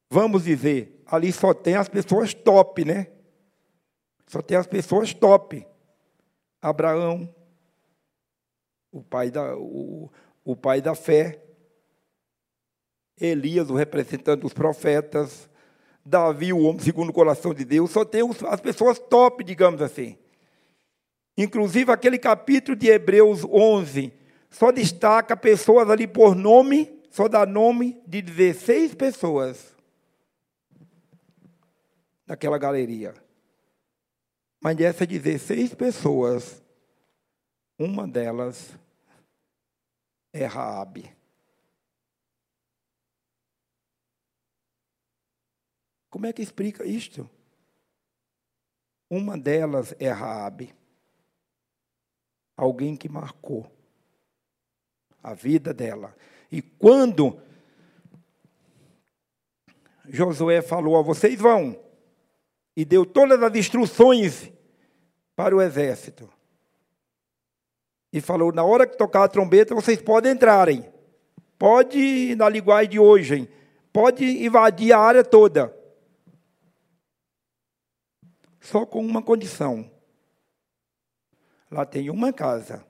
vamos dizer, ali só tem as pessoas top, né? Só tem as pessoas top. Abraão, o pai da, o, o pai da fé, Elias, o representante dos profetas, Davi, o homem segundo o coração de Deus, só tem as pessoas top, digamos assim. Inclusive, aquele capítulo de Hebreus 11 só destaca pessoas ali por nome, só dá nome de 16 pessoas naquela galeria. Mas dessas 16 pessoas, uma delas é Raabe. Como é que explica isto? Uma delas é Raabe. Alguém que marcou a vida dela. E quando Josué falou a vocês vão e deu todas as instruções para o exército e falou: na hora que tocar a trombeta, vocês podem entrarem. Pode, na linguagem de hoje, pode invadir a área toda. Só com uma condição. Lá tem uma casa.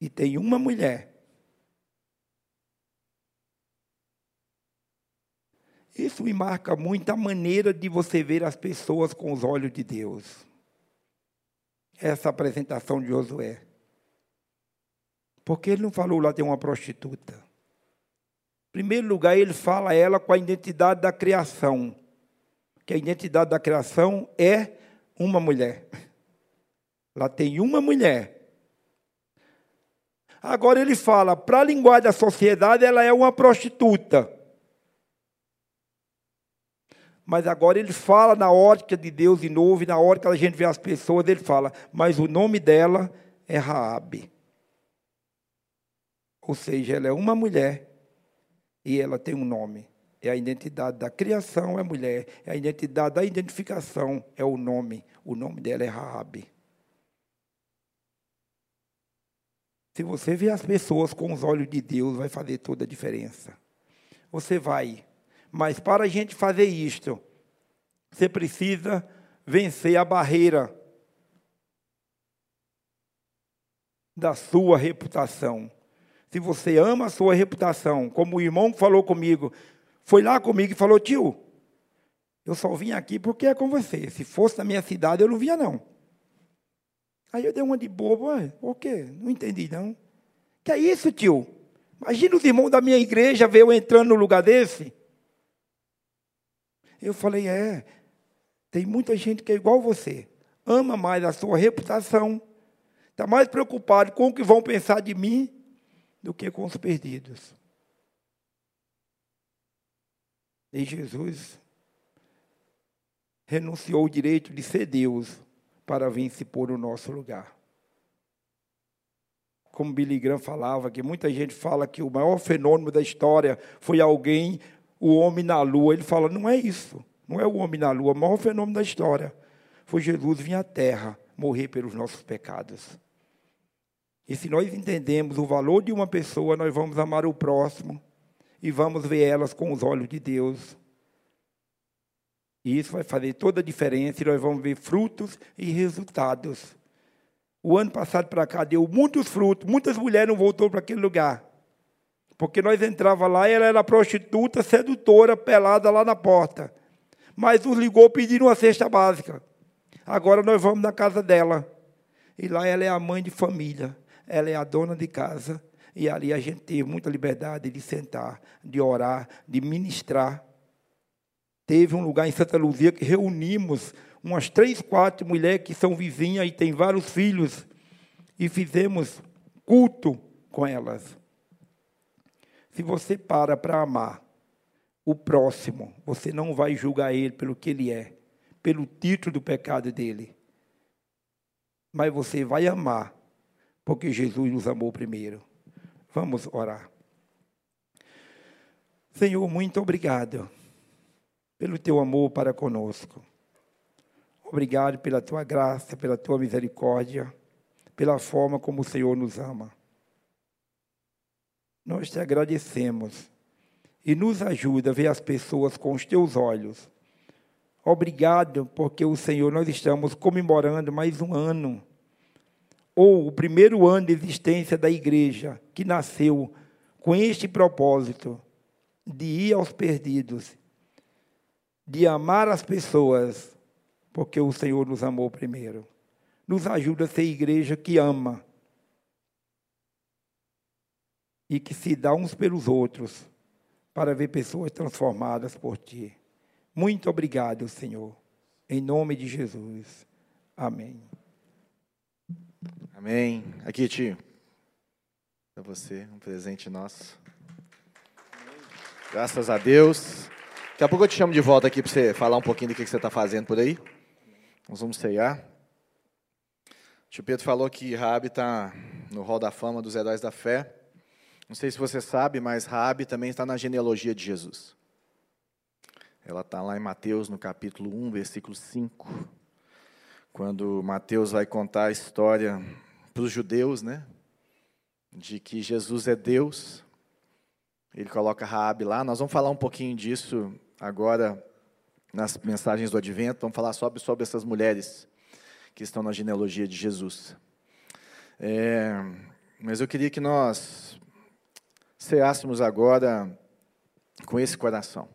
E tem uma mulher. Isso me marca muito a maneira de você ver as pessoas com os olhos de Deus essa apresentação de Josué. Porque ele não falou lá tem uma prostituta. Em primeiro lugar, ele fala ela com a identidade da criação. Que a identidade da criação é uma mulher. Lá tem uma mulher. Agora ele fala, para a linguagem da sociedade, ela é uma prostituta. Mas agora ele fala na ótica de Deus de novo, e na hora que a gente vê as pessoas, ele fala, mas o nome dela é Raabe. Ou seja, ela é uma mulher e ela tem um nome. É a identidade da criação é mulher, é a identidade da identificação é o nome. O nome dela é Raabe. Se você vê as pessoas com os olhos de Deus, vai fazer toda a diferença. Você vai mas para a gente fazer isto, você precisa vencer a barreira da sua reputação. Se você ama a sua reputação, como o irmão falou comigo, foi lá comigo e falou: tio, eu só vim aqui porque é com você. Se fosse na minha cidade, eu não vinha, não. Aí eu dei uma de bobo, por quê? Não entendi, não. Que é isso, tio? Imagina os irmãos da minha igreja ver eu entrando no lugar desse. Eu falei: é, tem muita gente que é igual você, ama mais a sua reputação, está mais preocupado com o que vão pensar de mim do que com os perdidos. E Jesus renunciou o direito de ser Deus para vir se pôr no nosso lugar. Como Billy Graham falava, que muita gente fala que o maior fenômeno da história foi alguém o homem na lua. Ele fala: não é isso. Não é o homem na lua. O maior fenômeno da história foi Jesus vir à terra morrer pelos nossos pecados. E se nós entendemos o valor de uma pessoa, nós vamos amar o próximo e vamos ver elas com os olhos de Deus. E isso vai fazer toda a diferença e nós vamos ver frutos e resultados. O ano passado para cá deu muitos frutos, muitas mulheres não voltou para aquele lugar. Porque nós entrava lá e ela era prostituta, sedutora, pelada lá na porta. Mas nos ligou pedindo uma cesta básica. Agora nós vamos na casa dela. E lá ela é a mãe de família, ela é a dona de casa. E ali a gente teve muita liberdade de sentar, de orar, de ministrar. Teve um lugar em Santa Luzia que reunimos umas três, quatro mulheres que são vizinhas e têm vários filhos. E fizemos culto com elas. Se você para para amar o próximo, você não vai julgar ele pelo que ele é, pelo título do pecado dele. Mas você vai amar, porque Jesus nos amou primeiro. Vamos orar. Senhor, muito obrigado pelo teu amor para conosco. Obrigado pela tua graça, pela tua misericórdia, pela forma como o Senhor nos ama. Nós te agradecemos e nos ajuda a ver as pessoas com os teus olhos. Obrigado, porque o Senhor, nós estamos comemorando mais um ano, ou o primeiro ano de existência da igreja, que nasceu com este propósito de ir aos perdidos, de amar as pessoas, porque o Senhor nos amou primeiro. Nos ajuda a ser igreja que ama, e que se dá uns pelos outros para ver pessoas transformadas por ti. Muito obrigado, Senhor. Em nome de Jesus. Amém. Amém. Aqui, tio. Para você, um presente nosso. Graças a Deus. Daqui a pouco eu te chamo de volta aqui para você falar um pouquinho do que você está fazendo por aí. Nós vamos ceiar. O tio Pedro falou que Rabi está no Hall da Fama dos Heróis da Fé. Não sei se você sabe, mas Raabe também está na genealogia de Jesus. Ela está lá em Mateus, no capítulo 1, versículo 5. Quando Mateus vai contar a história para os judeus, né? De que Jesus é Deus. Ele coloca Raabe lá. Nós vamos falar um pouquinho disso agora nas mensagens do Advento. Vamos falar sobre, sobre essas mulheres que estão na genealogia de Jesus. É, mas eu queria que nós ceássemos agora com esse coração.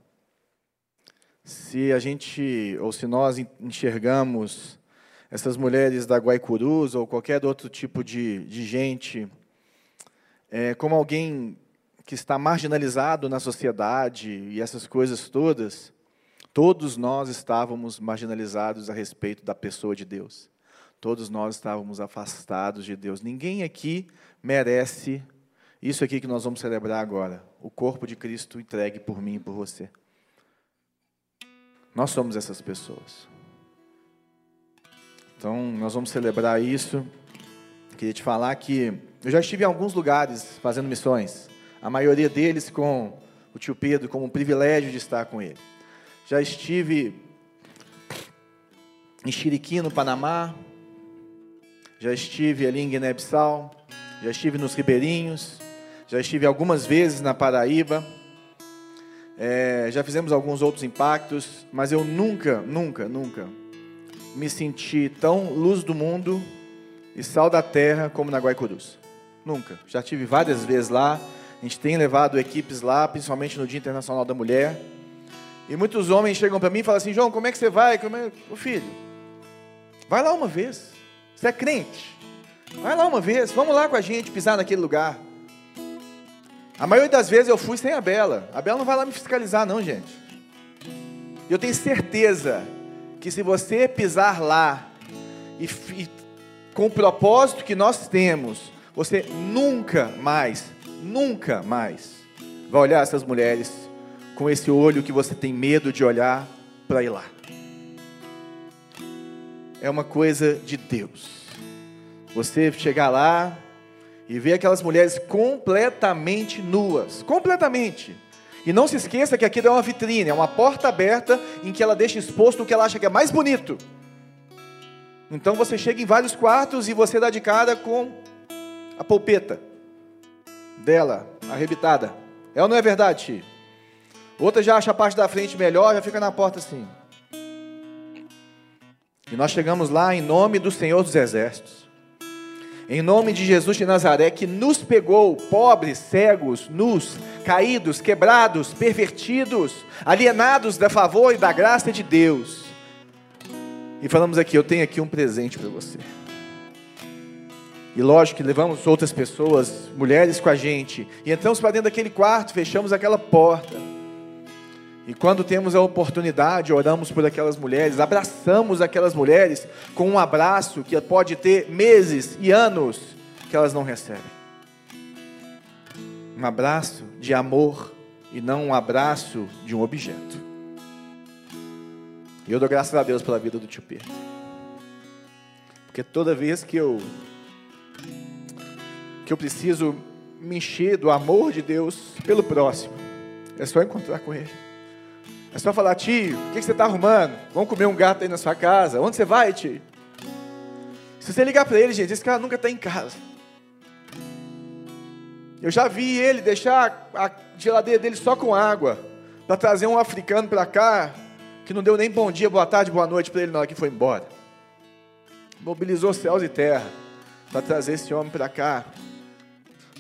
Se a gente, ou se nós enxergamos essas mulheres da Guaicurus ou qualquer outro tipo de, de gente é, como alguém que está marginalizado na sociedade e essas coisas todas, todos nós estávamos marginalizados a respeito da pessoa de Deus. Todos nós estávamos afastados de Deus. Ninguém aqui merece isso aqui que nós vamos celebrar agora, o corpo de Cristo entregue por mim e por você. Nós somos essas pessoas. Então, nós vamos celebrar isso. Queria te falar que eu já estive em alguns lugares fazendo missões, a maioria deles com o tio Pedro, como um privilégio de estar com ele. Já estive em Chiriquí, no Panamá, já estive ali em Guiné-Bissau, já estive nos Ribeirinhos, já estive algumas vezes na Paraíba, é, já fizemos alguns outros impactos, mas eu nunca, nunca, nunca me senti tão luz do mundo e sal da terra como na Guaicurus. Nunca. Já tive várias vezes lá. A gente tem levado equipes lá, principalmente no Dia Internacional da Mulher. E muitos homens chegam para mim e falam assim: João, como é que você vai? Como é... Ô filho, vai lá uma vez. Você é crente? Vai lá uma vez. Vamos lá com a gente pisar naquele lugar. A maioria das vezes eu fui sem a Bela. A Bela não vai lá me fiscalizar, não, gente. Eu tenho certeza que se você pisar lá e, e com o propósito que nós temos, você nunca mais, nunca mais vai olhar essas mulheres com esse olho que você tem medo de olhar para ir lá. É uma coisa de Deus. Você chegar lá, e ver aquelas mulheres completamente nuas, completamente. E não se esqueça que aquilo é uma vitrine, é uma porta aberta em que ela deixa exposto o que ela acha que é mais bonito. Então você chega em vários quartos e você dá de cara com a polpeta dela arrebitada, É ou não é verdade? Outra já acha a parte da frente melhor, já fica na porta assim. E nós chegamos lá em nome do Senhor dos Exércitos. Em nome de Jesus de Nazaré, que nos pegou, pobres, cegos, nus, caídos, quebrados, pervertidos, alienados da favor e da graça de Deus. E falamos aqui: eu tenho aqui um presente para você. E lógico que levamos outras pessoas, mulheres com a gente, e entramos para dentro daquele quarto, fechamos aquela porta. E quando temos a oportunidade, oramos por aquelas mulheres, abraçamos aquelas mulheres com um abraço que pode ter meses e anos que elas não recebem. Um abraço de amor e não um abraço de um objeto. E eu dou graças a Deus pela vida do tio Pedro. Porque toda vez que eu que eu preciso me encher do amor de Deus pelo próximo, é só encontrar com ele. É só falar, tio, o que você está arrumando? Vamos comer um gato aí na sua casa? Onde você vai, tio? Se você ligar para ele, gente, esse cara nunca está em casa. Eu já vi ele deixar a geladeira dele só com água, para trazer um africano para cá, que não deu nem bom dia, boa tarde, boa noite para ele na hora que foi embora. Mobilizou céus e terra para trazer esse homem para cá,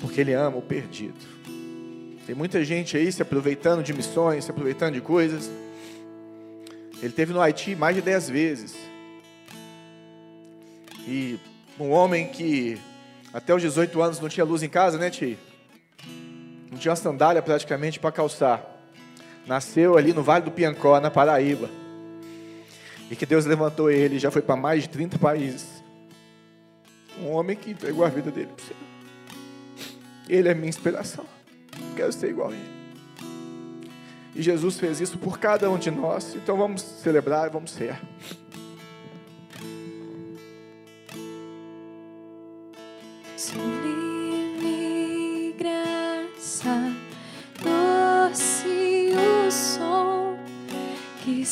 porque ele ama o perdido. Tem muita gente aí se aproveitando de missões, se aproveitando de coisas. Ele teve no Haiti mais de dez vezes. E um homem que até os 18 anos não tinha luz em casa, né, tio? Não tinha sandália praticamente para calçar. Nasceu ali no Vale do Piancó, na Paraíba. E que Deus levantou ele, já foi para mais de 30 países. Um homem que entregou a vida dele para você. Ele é minha inspiração. Quero ser igual a Ele. E Jesus fez isso por cada um de nós. Então vamos celebrar e vamos ser. Sublime que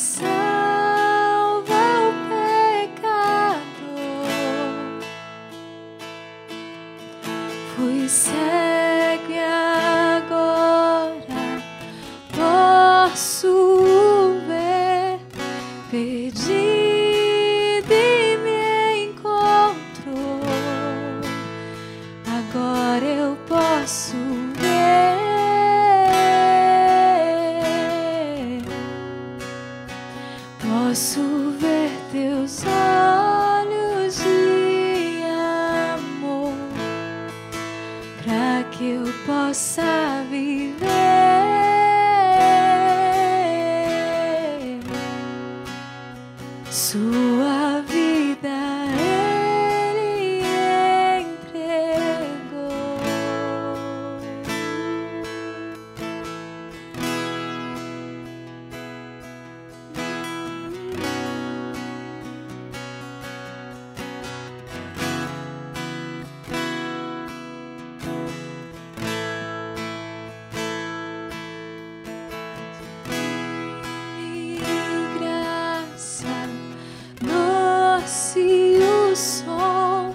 doce o som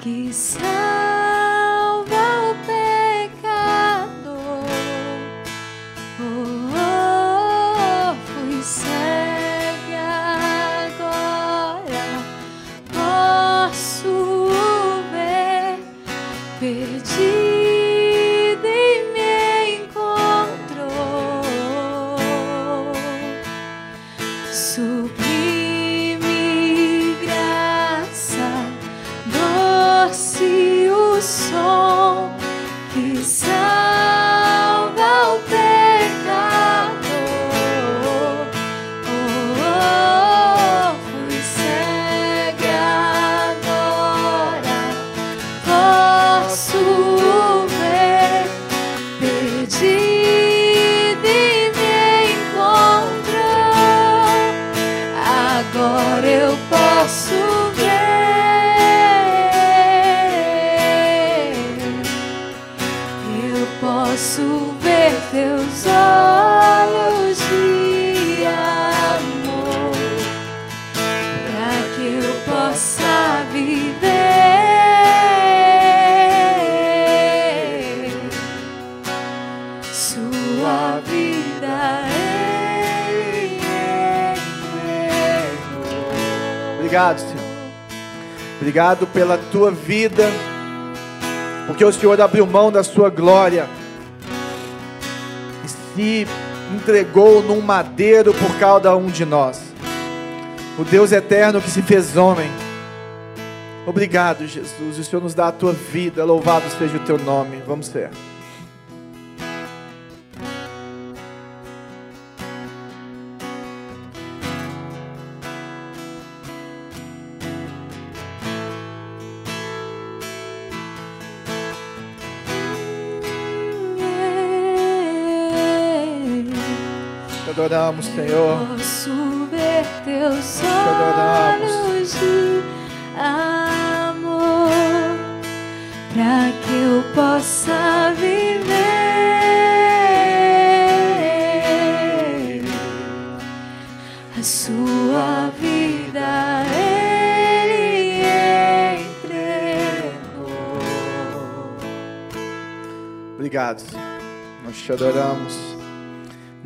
que salva pela tua vida, porque o Senhor abriu mão da sua glória e se entregou num madeiro por cada um de nós. O Deus eterno que se fez homem. Obrigado, Jesus. O Senhor nos dá a tua vida. Louvado seja o teu nome. Vamos ser. Adoramos, Senhor. Posso ver teus olhos de amor para que eu possa viver a sua vida. Ele entregou. Obrigado. Nós te adoramos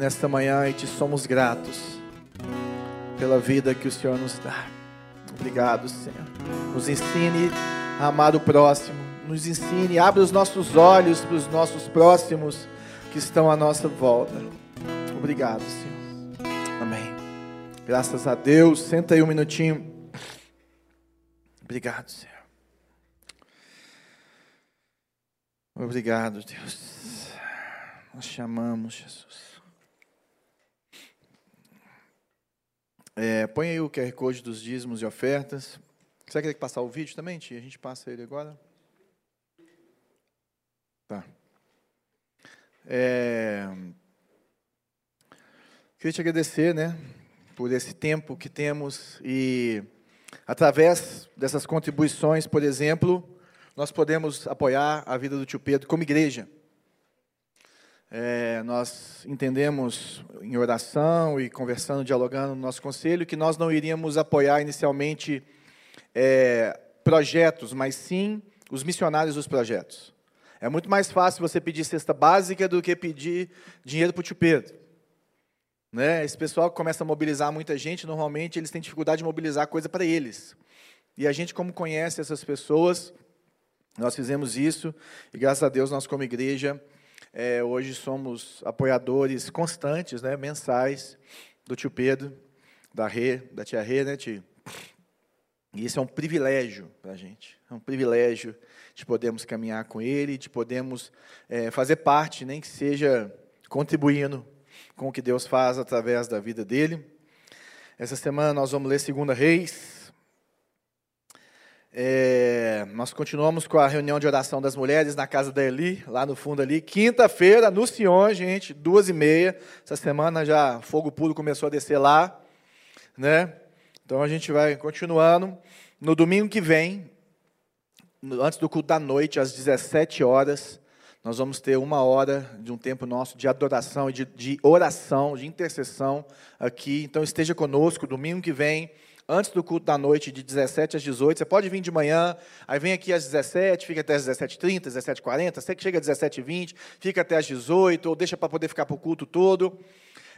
nesta manhã e te somos gratos pela vida que o Senhor nos dá. Obrigado, Senhor. Nos ensine a amar o próximo. Nos ensine, abre os nossos olhos para os nossos próximos que estão à nossa volta. Obrigado, Senhor. Amém. Graças a Deus. Senta aí um minutinho. Obrigado, Senhor. Obrigado, Deus. Nós chamamos Jesus. É, põe aí o QR Code dos dízimos e ofertas. Você vai querer passar o vídeo também, tia? A gente passa ele agora? Tá. É, queria te agradecer, né, por esse tempo que temos e através dessas contribuições, por exemplo, nós podemos apoiar a vida do tio Pedro como igreja. É, nós entendemos em oração e conversando, dialogando no nosso conselho, que nós não iríamos apoiar inicialmente é, projetos, mas sim os missionários dos projetos. É muito mais fácil você pedir cesta básica do que pedir dinheiro para o tio Pedro. Né? Esse pessoal que começa a mobilizar muita gente, normalmente eles têm dificuldade de mobilizar coisa para eles. E a gente, como conhece essas pessoas, nós fizemos isso, e graças a Deus nós, como igreja, é, hoje somos apoiadores constantes, né, mensais, do tio Pedro, da Rê, da tia Rê, né, tio? E isso é um privilégio para a gente. É um privilégio de podermos caminhar com ele, de podermos é, fazer parte, nem que seja contribuindo com o que Deus faz através da vida dele. Essa semana nós vamos ler 2 Reis, é, nós continuamos com a reunião de oração das mulheres na casa da Eli, lá no fundo ali. Quinta-feira, no Sion, gente, duas e meia. Essa semana já fogo puro começou a descer lá, né? Então a gente vai continuando. No domingo que vem, antes do culto da noite, às 17 horas, nós vamos ter uma hora de um tempo nosso de adoração e de, de oração, de intercessão aqui. Então esteja conosco, domingo que vem antes do culto da noite, de 17 às 18. Você pode vir de manhã, aí vem aqui às 17, fica até às 17h30, 17h40, você que chega às 17h20, fica até às 18 ou deixa para poder ficar para o culto todo.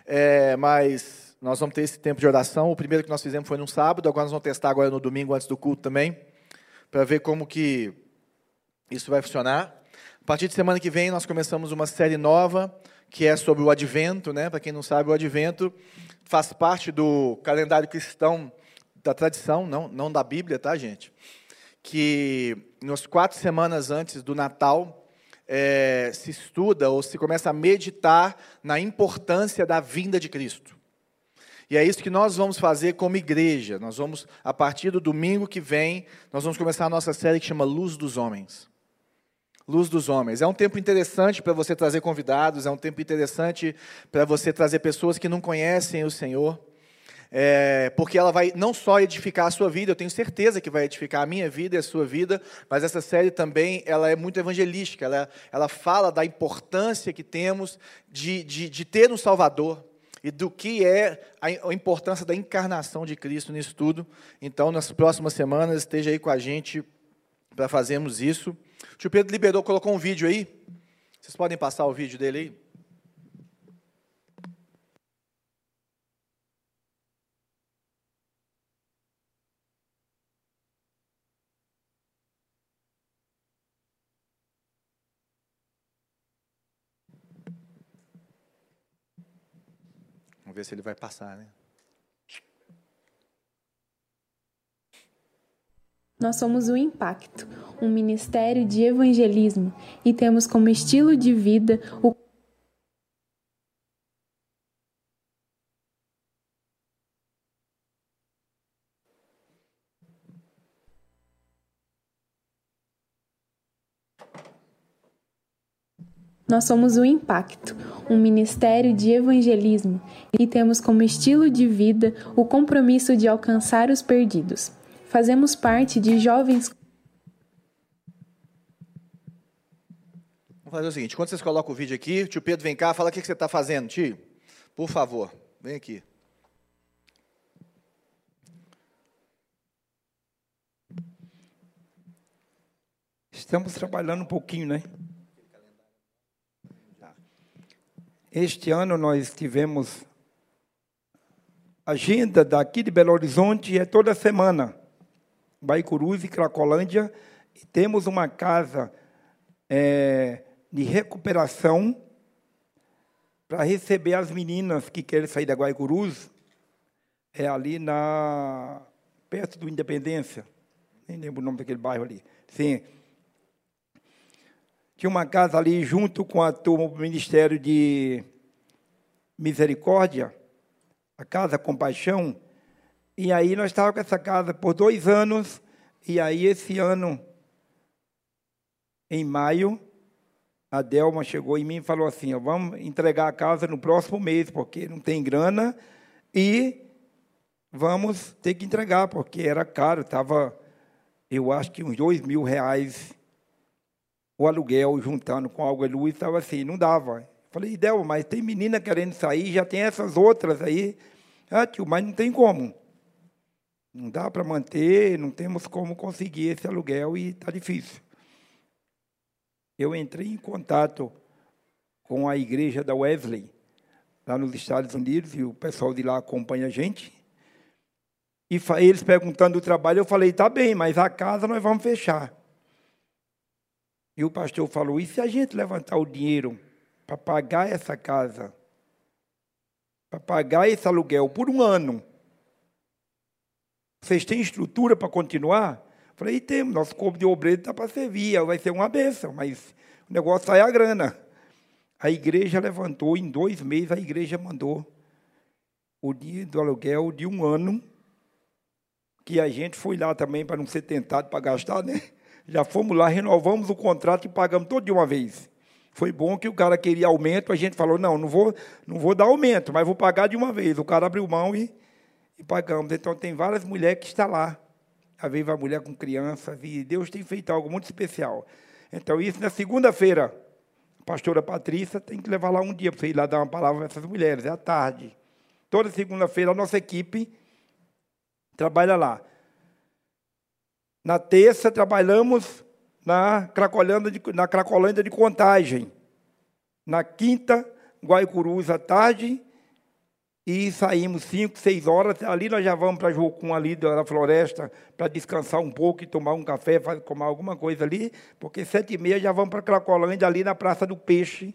É, mas nós vamos ter esse tempo de oração. O primeiro que nós fizemos foi no sábado, agora nós vamos testar agora no domingo, antes do culto também, para ver como que isso vai funcionar. A partir de semana que vem, nós começamos uma série nova, que é sobre o advento, né? Para quem não sabe, o advento faz parte do calendário cristão da tradição, não, não da Bíblia, tá, gente? Que nas quatro semanas antes do Natal é, se estuda ou se começa a meditar na importância da vinda de Cristo. E é isso que nós vamos fazer como igreja. Nós vamos, a partir do domingo que vem, nós vamos começar a nossa série que chama Luz dos Homens. Luz dos Homens. É um tempo interessante para você trazer convidados, é um tempo interessante para você trazer pessoas que não conhecem o Senhor é, porque ela vai não só edificar a sua vida, eu tenho certeza que vai edificar a minha vida e a sua vida, mas essa série também ela é muito evangelística, ela, ela fala da importância que temos de, de, de ter um Salvador, e do que é a importância da encarnação de Cristo nisso tudo. Então, nas próximas semanas, esteja aí com a gente para fazermos isso. O tio Pedro liberou, colocou um vídeo aí. Vocês podem passar o vídeo dele aí? Vamos ver se ele vai passar, né? Nós somos o Impacto, um ministério de evangelismo, e temos como estilo de vida o Nós somos o Impacto, um ministério de evangelismo, e temos como estilo de vida o compromisso de alcançar os perdidos. Fazemos parte de jovens. Vamos fazer o seguinte: quando vocês colocam o vídeo aqui, o tio Pedro vem cá, fala o que você está fazendo, tio. Por favor, vem aqui. Estamos trabalhando um pouquinho, né? Este ano nós tivemos agenda daqui de Belo Horizonte é toda semana. Baicurus e Cracolândia. E temos uma casa é, de recuperação para receber as meninas que querem sair da Guaicurus. É ali na perto do Independência. Nem lembro o nome daquele bairro ali. Sim. Tinha uma casa ali junto com a turma do Ministério de Misericórdia, a Casa Compaixão. E aí nós estávamos com essa casa por dois anos. E aí esse ano, em maio, a Delma chegou em mim e falou assim: ó, vamos entregar a casa no próximo mês, porque não tem grana. E vamos ter que entregar, porque era caro, estava, eu acho que uns dois mil reais o aluguel juntando com água e luz, estava assim, não dava. Falei, Del, mas tem menina querendo sair, já tem essas outras aí. Ah, tio, mas não tem como. Não dá para manter, não temos como conseguir esse aluguel e está difícil. Eu entrei em contato com a igreja da Wesley, lá nos Estados Unidos, e o pessoal de lá acompanha a gente. E eles perguntando o trabalho, eu falei, tá bem, mas a casa nós vamos fechar. E o pastor falou: e se a gente levantar o dinheiro para pagar essa casa, para pagar esse aluguel por um ano, vocês têm estrutura para continuar? Falei, temos, nosso corpo de obreiro está para servir, vai ser uma benção, mas o negócio sai a grana. A igreja levantou, em dois meses a igreja mandou o dinheiro do aluguel de um ano, que a gente foi lá também para não ser tentado para gastar, né? Já fomos lá, renovamos o contrato e pagamos todo de uma vez. Foi bom que o cara queria aumento, a gente falou, não, não vou, não vou dar aumento, mas vou pagar de uma vez. O cara abriu mão e, e pagamos. Então, tem várias mulheres que estão lá. Às vezes, a mulher com crianças, e Deus tem feito algo muito especial. Então, isso na segunda-feira, a pastora Patrícia tem que levar lá um dia para você ir lá dar uma palavra para essas mulheres, é à tarde. Toda segunda-feira, a nossa equipe trabalha lá. Na terça, trabalhamos na Cracolândia de, na Cracolândia de Contagem. Na quinta, Guaicurus à tarde. E saímos cinco, seis horas. Ali nós já vamos para Jocum, ali da floresta, para descansar um pouco e tomar um café, fazer, comer alguma coisa ali. Porque sete e meia já vamos para Cracolândia, ali na Praça do Peixe.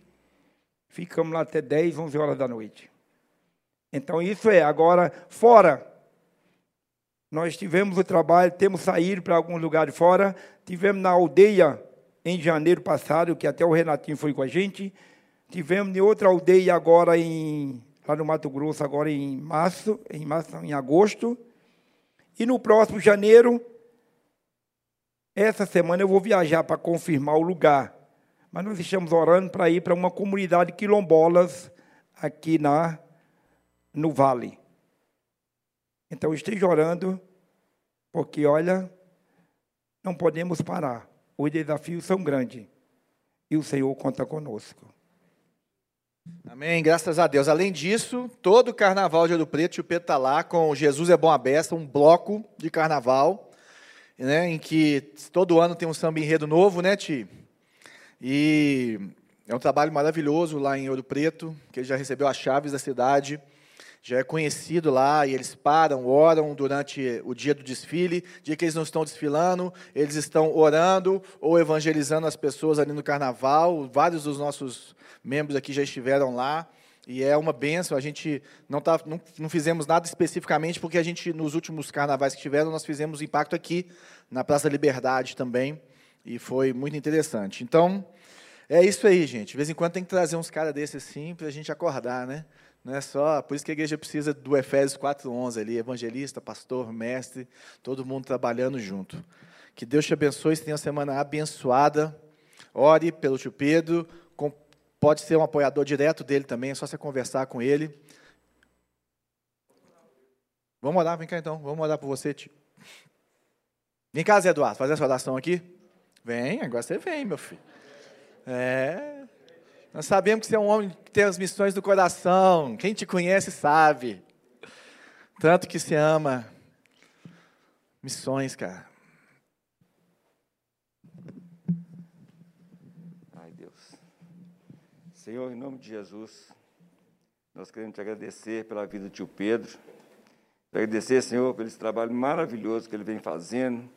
Ficamos lá até dez, onze horas da noite. Então, isso é. Agora, fora nós tivemos o trabalho, temos saído para algum lugar de fora. Tivemos na aldeia em janeiro passado, que até o Renatinho foi com a gente. Tivemos em outra aldeia agora em lá no Mato Grosso agora em março, em março, em agosto. E no próximo janeiro, essa semana eu vou viajar para confirmar o lugar. Mas nós estamos orando para ir para uma comunidade quilombolas aqui na no Vale. Então esteja orando, porque olha, não podemos parar. Os desafios são grandes e o Senhor conta conosco. Amém, graças a Deus. Além disso, todo carnaval de Ouro Preto, o Pedro está lá com Jesus é Bom a Beça, um bloco de carnaval, né, em que todo ano tem um samba enredo novo, né, Ti? E é um trabalho maravilhoso lá em Ouro Preto, que já recebeu as chaves da cidade já é conhecido lá, e eles param, oram durante o dia do desfile, dia que eles não estão desfilando, eles estão orando ou evangelizando as pessoas ali no carnaval. Vários dos nossos membros aqui já estiveram lá. E é uma benção, a gente não, tá, não, não fizemos nada especificamente, porque a gente, nos últimos carnavais que tiveram, nós fizemos impacto aqui, na Praça Liberdade também, e foi muito interessante. Então, é isso aí, gente. De vez em quando tem que trazer uns caras desses assim, para a gente acordar, né? Não é só, por isso que a igreja precisa do Efésios 4:11 ali, evangelista, pastor, mestre, todo mundo trabalhando junto. Que Deus te abençoe, tenha uma semana abençoada. Ore pelo tio Pedro, pode ser um apoiador direto dele também, é só você conversar com ele. Vamos orar, vem cá então, vamos orar por você, tio. Vem cá, Zé Eduardo, fazer essa oração aqui. Vem, agora você vem, meu filho. É. Nós sabemos que você é um homem que tem as missões do coração. Quem te conhece sabe. Tanto que se ama. Missões, cara. Ai, Deus. Senhor, em nome de Jesus, nós queremos te agradecer pela vida do tio Pedro. Agradecer, Senhor, pelo esse trabalho maravilhoso que ele vem fazendo.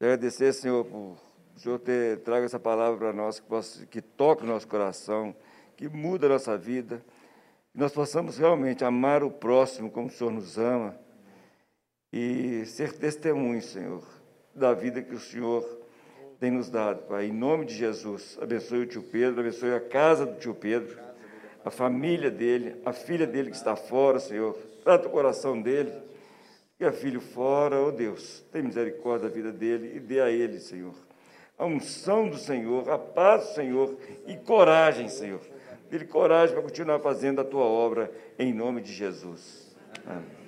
Agradecer, Senhor, por o Senhor traga essa palavra para nós, que, possa, que toque o nosso coração, que muda a nossa vida, que nós possamos realmente amar o próximo como o Senhor nos ama e ser testemunho, Senhor, da vida que o Senhor tem nos dado, Pai. Em nome de Jesus, abençoe o tio Pedro, abençoe a casa do tio Pedro, a família dele, a filha dele que está fora, Senhor. Trata o coração dele. E a filho fora, ó oh Deus, tem misericórdia da vida dele e dê a ele, Senhor, a unção do Senhor, a paz do Senhor e coragem, Senhor. Dê coragem para continuar fazendo a tua obra em nome de Jesus. Amém.